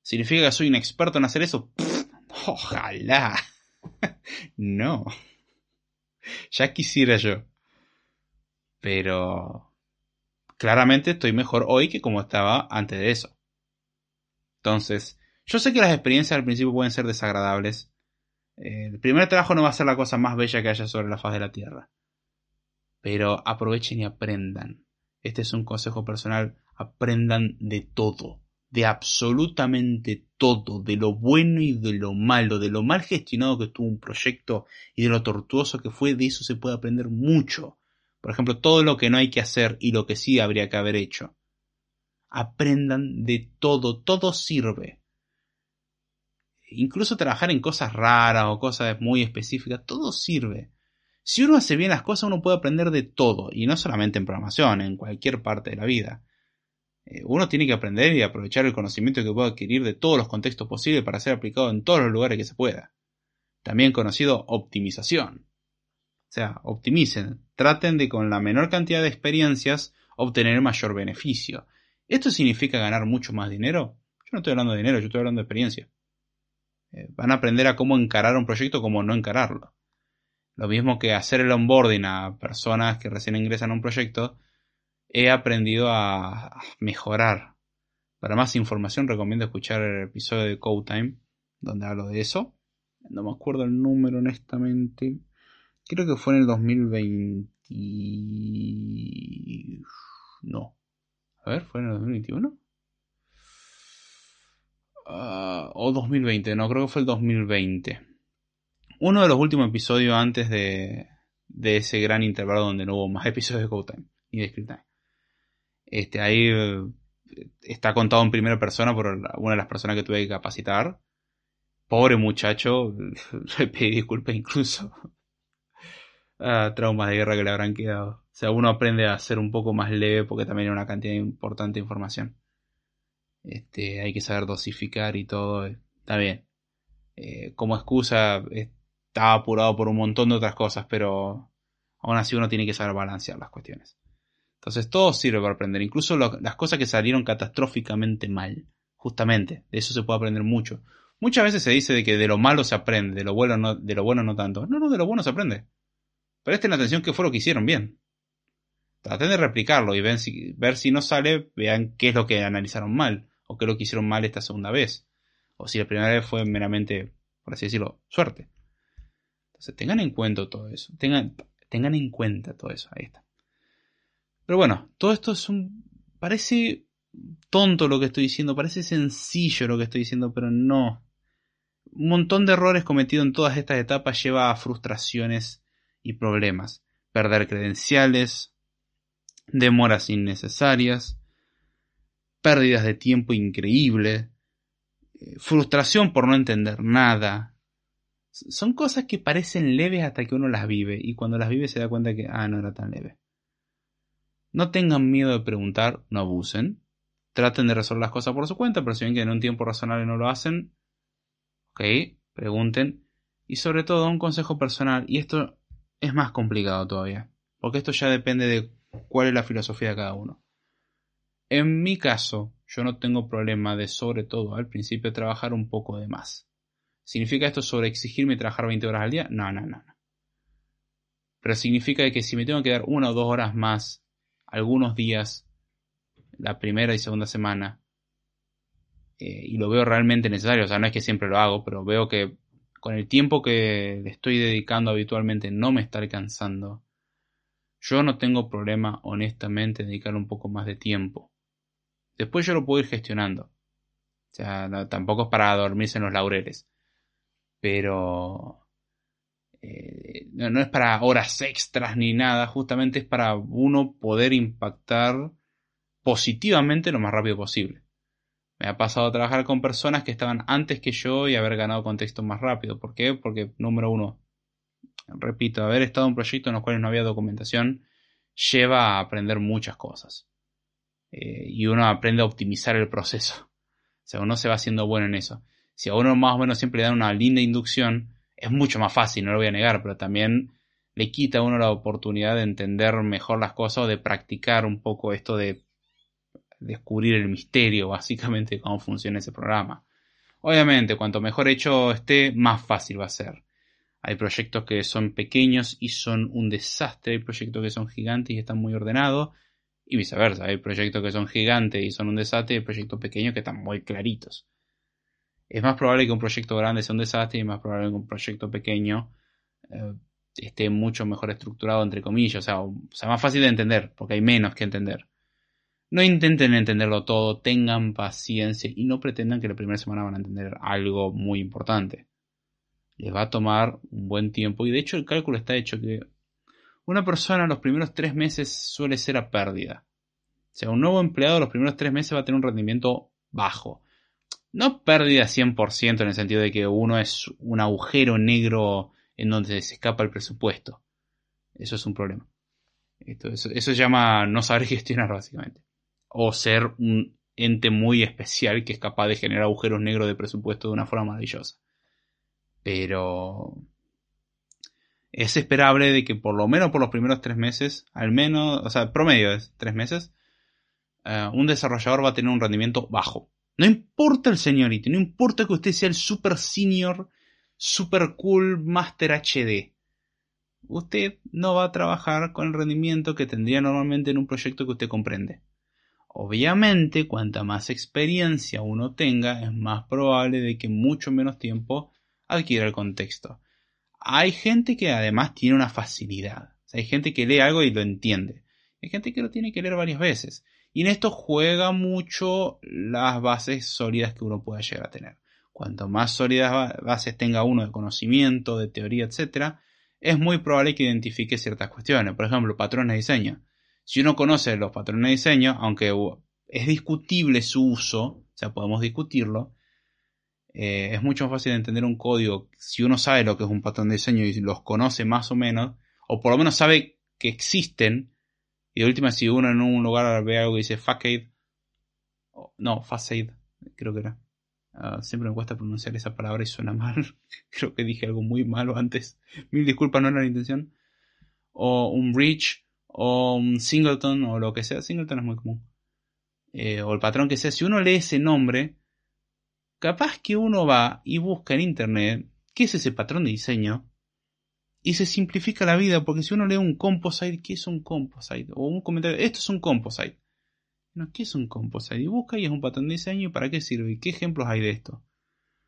¿Significa que soy un experto en hacer eso? ojalá. no. Ya quisiera yo. Pero claramente estoy mejor hoy que como estaba antes de eso. Entonces, yo sé que las experiencias al principio pueden ser desagradables. Eh, el primer trabajo no va a ser la cosa más bella que haya sobre la faz de la Tierra. Pero aprovechen y aprendan. Este es un consejo personal. Aprendan de todo. De absolutamente todo. De lo bueno y de lo malo. De lo mal gestionado que estuvo un proyecto y de lo tortuoso que fue. De eso se puede aprender mucho. Por ejemplo, todo lo que no hay que hacer y lo que sí habría que haber hecho. Aprendan de todo, todo sirve. incluso trabajar en cosas raras o cosas muy específicas, todo sirve. Si uno hace bien las cosas, uno puede aprender de todo, y no solamente en programación, en cualquier parte de la vida. Eh, uno tiene que aprender y aprovechar el conocimiento que puede adquirir de todos los contextos posibles para ser aplicado en todos los lugares que se pueda. También conocido optimización. O sea, optimicen, traten de con la menor cantidad de experiencias obtener mayor beneficio. ¿Esto significa ganar mucho más dinero? Yo no estoy hablando de dinero, yo estoy hablando de experiencia. Eh, van a aprender a cómo encarar un proyecto, cómo no encararlo. Lo mismo que hacer el onboarding a personas que recién ingresan a un proyecto, he aprendido a mejorar. Para más información recomiendo escuchar el episodio de Code Time, donde hablo de eso. No me acuerdo el número honestamente. Creo que fue en el 2020. No. A ver, ¿fue en el 2021? Ah, o 2020, no, creo que fue el 2020 uno de los últimos episodios antes de, de ese gran intervalo donde no hubo más episodios de Code Time y de Script Time. Este, ahí eh, está contado en primera persona por una de las personas que tuve que capacitar. Pobre muchacho, le pedí disculpas incluso. Traumas de guerra que le habrán quedado. O sea, uno aprende a ser un poco más leve porque también hay una cantidad importante de información. Este, hay que saber dosificar y todo. Está bien. Eh, como excusa, estaba apurado por un montón de otras cosas, pero aún así uno tiene que saber balancear las cuestiones. Entonces todo sirve para aprender, incluso las cosas que salieron catastróficamente mal. Justamente, de eso se puede aprender mucho. Muchas veces se dice de que de lo malo se aprende, de lo bueno no, de lo bueno no tanto. No, no, de lo bueno se aprende. Presten atención qué fue lo que hicieron bien. Traten de replicarlo y ven si, ver si no sale, vean qué es lo que analizaron mal, o qué es lo que hicieron mal esta segunda vez. O si la primera vez fue meramente, por así decirlo, suerte tengan en cuenta todo eso. Tengan, tengan en cuenta todo eso. Ahí está. Pero bueno, todo esto es un. Parece tonto lo que estoy diciendo, parece sencillo lo que estoy diciendo, pero no. Un montón de errores cometidos en todas estas etapas lleva a frustraciones y problemas. Perder credenciales, demoras innecesarias, pérdidas de tiempo increíble, eh, frustración por no entender nada, son cosas que parecen leves hasta que uno las vive y cuando las vive se da cuenta que, ah, no era tan leve. No tengan miedo de preguntar, no abusen. Traten de resolver las cosas por su cuenta, pero si ven que en un tiempo razonable no lo hacen, ok, pregunten. Y sobre todo un consejo personal, y esto es más complicado todavía, porque esto ya depende de cuál es la filosofía de cada uno. En mi caso, yo no tengo problema de sobre todo al principio trabajar un poco de más. ¿Significa esto sobre exigirme trabajar 20 horas al día? No, no, no. Pero significa que si me tengo que dar una o dos horas más algunos días, la primera y segunda semana, eh, y lo veo realmente necesario, o sea, no es que siempre lo hago, pero veo que con el tiempo que le estoy dedicando habitualmente no me está alcanzando, yo no tengo problema, honestamente, en dedicar un poco más de tiempo. Después yo lo puedo ir gestionando. O sea, tampoco es para dormirse en los laureles pero eh, no, es para horas extras ni nada, justamente es para uno poder impactar positivamente lo más rápido posible. Me ha pasado a trabajar con personas que estaban antes que yo y haber ganado contexto más rápido. ¿Por qué? Porque, número uno, repito, haber estado en proyectos en los cuales no había documentación lleva a aprender muchas cosas. Eh, y uno aprende a optimizar el proceso. O sea, uno se va haciendo bueno en eso si a uno más o menos siempre le dan una linda inducción, es mucho más fácil, no lo voy a negar, pero también le quita a uno la oportunidad de entender mejor las cosas o de practicar un poco esto de descubrir el misterio, básicamente, de cómo funciona ese programa. Obviamente, cuanto mejor hecho esté, más fácil va a ser. Hay proyectos que son pequeños y son un desastre, hay proyectos que son gigantes y están muy ordenados, y viceversa, hay proyectos que son gigantes y son un desastre, y hay proyectos pequeños que están muy claritos es más probable que un proyecto grande sea un desastre y es más probable que un proyecto pequeño eh, esté mucho mejor estructurado, entre comillas, o sea, o sea, más fácil de entender, porque hay menos que entender. No intenten entenderlo todo, tengan paciencia y no pretendan que la primera semana van a entender algo muy importante. Les va a tomar un buen tiempo y de hecho el cálculo está hecho que una persona los primeros tres meses suele ser a pérdida. O sea, un nuevo empleado los primeros tres meses va a tener un rendimiento bajo no pérdida 100% en el sentido de que uno es un agujero negro en donde se escapa el presupuesto. Eso es un problema. Eso, eso se llama no saber gestionar básicamente. O ser un ente muy especial que es capaz de generar agujeros negros de presupuesto de una forma maravillosa. Pero es esperable de que por lo menos por los primeros tres meses, al menos, o sea, promedio es tres meses, eh, un desarrollador va a tener un rendimiento bajo. No importa el seniority, no importa que usted sea el super senior, super cool master HD. Usted no va a trabajar con el rendimiento que tendría normalmente en un proyecto que usted comprende. Obviamente, cuanta más experiencia uno tenga, es más probable de que mucho menos tiempo adquiera el contexto. Hay gente que además tiene una facilidad. hay gente que lee algo y lo entiende. Hay gente que lo tiene que leer varias veces. Y en esto juega mucho las bases sólidas que uno pueda llegar a tener. Cuanto más sólidas bases tenga uno de conocimiento, de teoría, etc., es muy probable que identifique ciertas cuestiones. Por ejemplo, patrones de diseño. Si uno conoce los patrones de diseño, aunque es discutible su uso, o sea, podemos discutirlo, eh, es mucho más fácil de entender un código si uno sabe lo que es un patrón de diseño y los conoce más o menos, o por lo menos sabe que existen, y de última, si uno en un lugar ve algo que dice facade, no, facade, creo que era. Ah, siempre me cuesta pronunciar esa palabra y suena mal. creo que dije algo muy malo antes. Mil disculpas, no era la intención. O un bridge, o un singleton, o lo que sea. Singleton es muy común. Eh, o el patrón que sea. Si uno lee ese nombre, capaz que uno va y busca en internet qué es ese patrón de diseño y se simplifica la vida, porque si uno lee un composite, ¿qué es un composite? O un comentario, esto es un composite. No, ¿qué es un composite? Y busca y es un patrón de diseño, ¿y para qué sirve? ¿Y qué ejemplos hay de esto?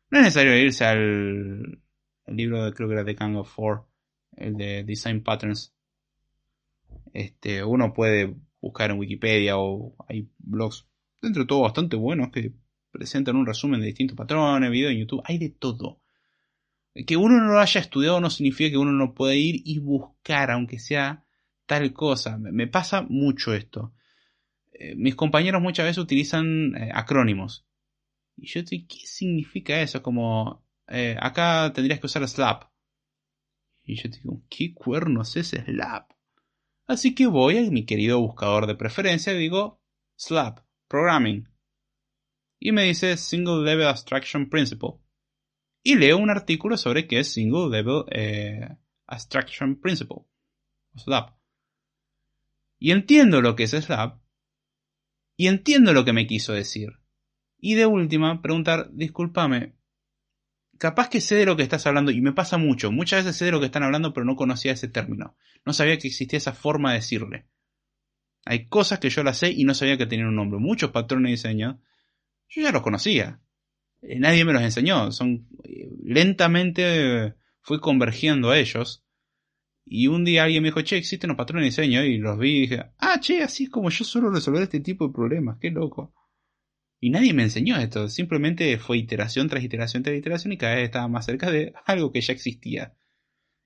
No es necesario irse al, libro, de, creo que era de Kang of Four, el de Design Patterns. Este, uno puede buscar en Wikipedia o hay blogs, dentro de todo bastante buenos, que presentan un resumen de distintos patrones, videos en YouTube, hay de todo. Que uno no lo haya estudiado no significa que uno no pueda ir y buscar, aunque sea tal cosa. Me pasa mucho esto. Eh, mis compañeros muchas veces utilizan eh, acrónimos. Y yo digo, ¿qué significa eso? Como, eh, acá tendrías que usar slap. Y yo digo, ¿qué cuernos es slap? Así que voy a mi querido buscador de preferencia y digo, slap, programming. Y me dice Single Level Abstraction Principle y leo un artículo sobre qué es Single Level eh, Abstraction Principle, SLAP. Y entiendo lo que es SLAP, y entiendo lo que me quiso decir. Y de última, preguntar, discúlpame, capaz que sé de lo que estás hablando, y me pasa mucho, muchas veces sé de lo que están hablando, pero no conocía ese término. No sabía que existía esa forma de decirle. Hay cosas que yo las sé y no sabía que tenían un nombre. Muchos patrones de diseño, yo ya los conocía. Eh, nadie me los enseñó. Son eh, lentamente fui convergiendo a ellos. Y un día alguien me dijo, che, existen los patrones de diseño. Y los vi y dije, ah, che, así es como yo suelo resolver este tipo de problemas. Qué loco. Y nadie me enseñó esto. Simplemente fue iteración tras iteración tras iteración y cada vez estaba más cerca de algo que ya existía.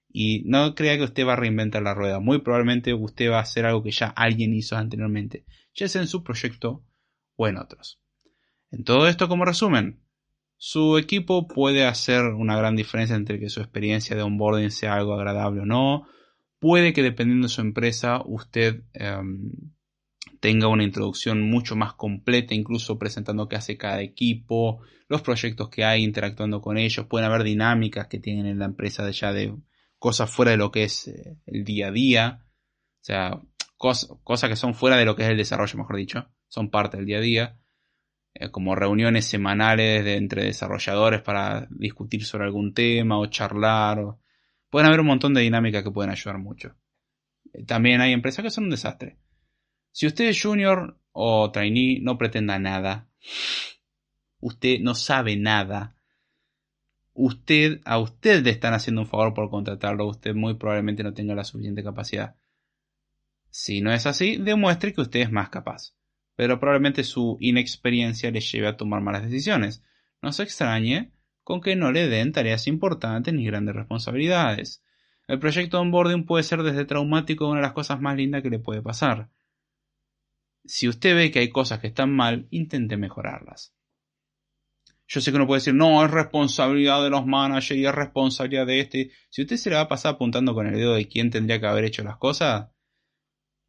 Y no crea que usted va a reinventar la rueda. Muy probablemente usted va a hacer algo que ya alguien hizo anteriormente. Ya sea en su proyecto o en otros. En todo esto como resumen, su equipo puede hacer una gran diferencia entre que su experiencia de onboarding sea algo agradable o no. Puede que dependiendo de su empresa usted em, tenga una introducción mucho más completa, incluso presentando qué hace cada equipo, los proyectos que hay, interactuando con ellos. Pueden haber dinámicas que tienen en la empresa ya de cosas fuera de lo que es eh, el día a día. O sea, cosas que son fuera de lo que es el desarrollo, mejor dicho. Son parte del día a día. Eh, como reuniones semanales entre desarrolladores para discutir sobre algún tema o charlar. Pueden haber un montón de dinámicas que pueden ayudar mucho. Eh, también hay empresas que son un desastre. Si usted es junior o trainee, no pretenda nada. Usted no sabe nada. Usted, a usted le están haciendo un favor por contratarlo. Usted muy probablemente no tenga la suficiente capacidad. Si no es así, demuestre que usted es más capaz pero probablemente su inexperiencia le lleve a tomar malas decisiones. No se extrañe con que no le den tareas importantes ni grandes responsabilidades. El proyecto onboarding puede ser desde traumático una de las cosas más lindas que le puede pasar. Si usted ve que hay cosas que están mal, intente mejorarlas. Yo sé que uno puede decir, no, es responsabilidad de los managers y es responsabilidad de este. Si usted se le va a pasar apuntando con el dedo de quién tendría que haber hecho las cosas,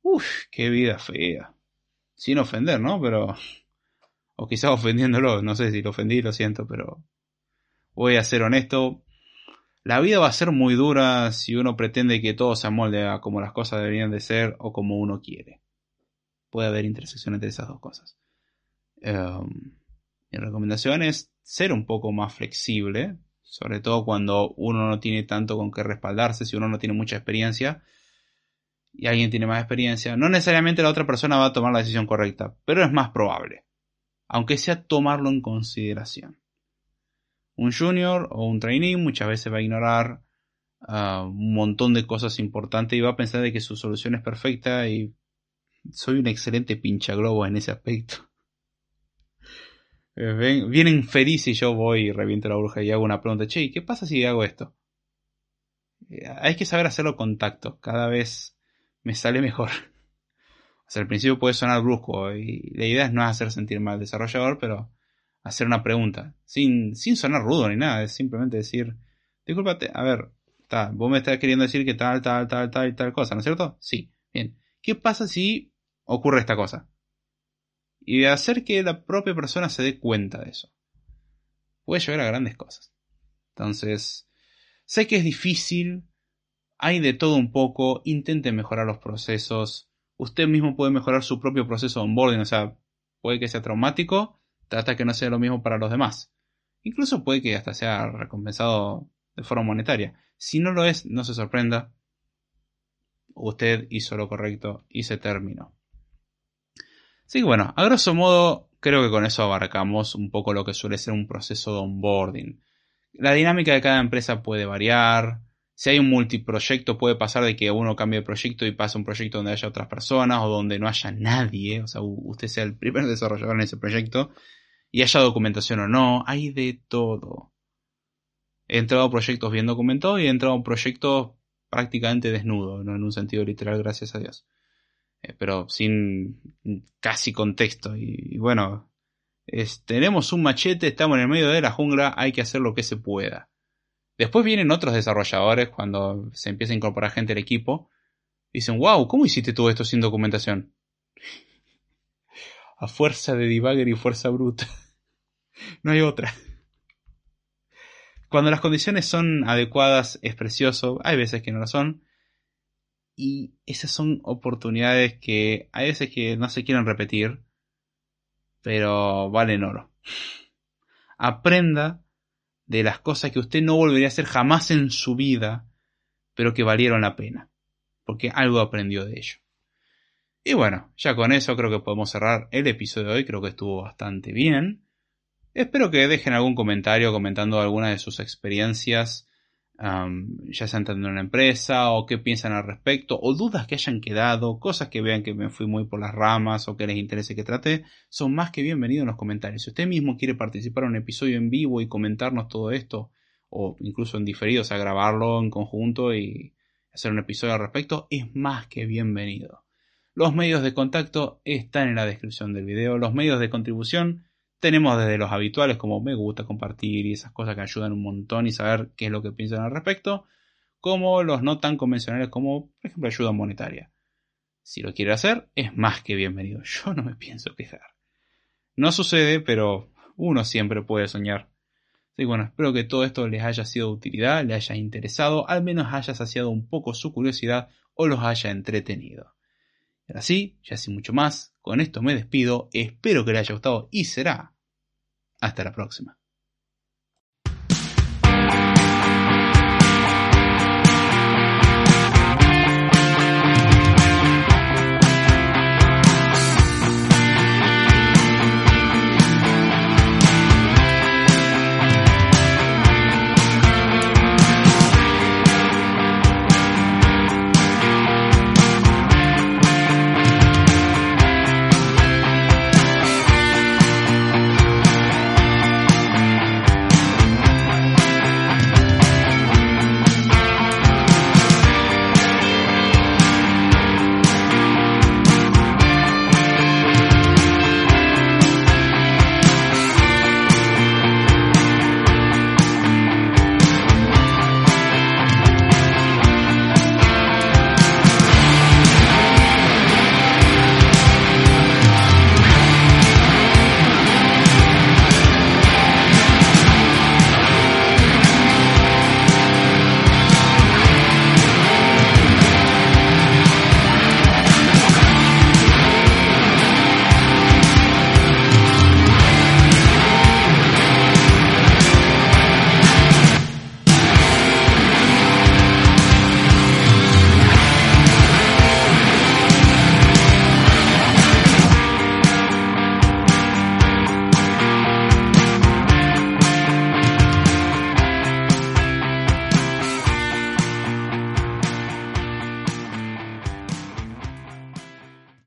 uff, qué vida fea. Sin ofender, ¿no? Pero... O quizás ofendiéndolo, no sé si lo ofendí, lo siento, pero... Voy a ser honesto, la vida va a ser muy dura si uno pretende que todo se amolde a como las cosas deberían de ser o como uno quiere. Puede haber intersecciones entre esas dos cosas. Em, mi recomendación es ser un poco más flexible, sobre todo cuando uno no tiene tanto con qué respaldarse, si uno no tiene mucha experiencia y alguien tiene más experiencia, no necesariamente la otra persona va a tomar la decisión correcta, pero es más probable, aunque sea tomarlo en consideración. Un junior o un trainee muchas veces va a ignorar ah, un montón de cosas importantes y va a pensar de que su solución es perfecta y soy un excelente pincha globo en ese aspecto. Eh, vienen feliz y yo voy y reviento la bruja y hago una pregunta. Che, ¿qué pasa si hago esto? Eh, hay que saber hacerlo con tacto. Cada vez me sale mejor. O sea, al principio puede sonar brusco y la idea es no hacer sentir mal al desarrollador, pero hacer una pregunta. Sin, sin sonar rudo ni nada. Es simplemente decir, discúlpate, a ver, vos me estás queriendo decir que tal, tal, tal, tal y tal cosa, ¿no es cierto? Sí. Bien. ¿Qué pasa si ocurre esta cosa? y hacer que la propia persona se dé cuenta de eso. Puede llevar a grandes cosas. Entonces, sé que es difícil, hay de todo un poco, intente mejorar los procesos, usted mismo puede mejorar su propio proceso de onboarding, o sea, puede que sea traumático, trata que no sea lo mismo para los demás. Incluso puede que hasta sea recompensado de forma monetaria. Si no lo es, no se sorprenda. Usted hizo lo correcto y se terminó. Así que bueno, a grosso modo creo que con eso abarcamos un poco lo que suele ser un proceso de onboarding. La dinámica de cada empresa puede variar. Si hay un multiproyecto puede pasar de que uno cambie de proyecto y pase a un proyecto donde haya otras personas o donde no haya nadie, o sea, usted sea el primer desarrollador en ese proyecto y haya documentación o no, hay de todo. He entrado a proyectos bien documentados y he entrado a proyectos prácticamente desnudos, no en un sentido literal, gracias a Dios. Eh, pero sin casi contexto. Y, bueno, tenemos un machete, estamos en el medio de la jungla, hay que hacer lo que se pueda. Después vienen otros desarrolladores cuando se empieza a incorporar gente al equipo. dicen, wow, ¿cómo hiciste todo esto sin documentación? a fuerza de debugger y fuerza bruta. no hay otra. Cuando las condiciones son adecuadas es precioso, hay veces que no lo son, y esas son oportunidades que hay veces que no se quieren repetir, pero valen oro. Aprenda de las cosas que usted no volvería a hacer jamás en su vida, pero que valieron la pena, porque algo aprendió de ello. Y bueno, ya con eso creo que podemos cerrar el episodio de hoy, creo que estuvo bastante bien. Espero que dejen algún comentario comentando alguna de sus experiencias ya sea entrando en la empresa o qué piensan al respecto o dudas que hayan quedado, cosas que vean que me fui muy por las ramas o que les interese que trate, son más que bienvenidos en los comentarios. Si usted mismo quiere participar en un episodio en vivo y comentarnos todo esto, o incluso en diferido, o sea, grabarlo en conjunto y hacer un episodio al respecto, es más que bienvenido. Los medios de contacto están en la descripción del video, los medios de contribución tenemos desde los habituales como me gusta, compartir y esas cosas que ayudan un montón y saber qué es lo que piensan al respecto, como los no tan convencionales como, por ejemplo, ayuda monetaria. Si lo quiere hacer, es más que bienvenido. Yo no me pienso quejar. No sucede, pero uno siempre puede soñar. Así bueno, espero que todo esto les haya sido de utilidad, les haya interesado, al menos haya saciado un poco su curiosidad o los haya entretenido. Y ahora sí, ya sin mucho más, con esto me despido, espero que les haya gustado y será hasta la próxima.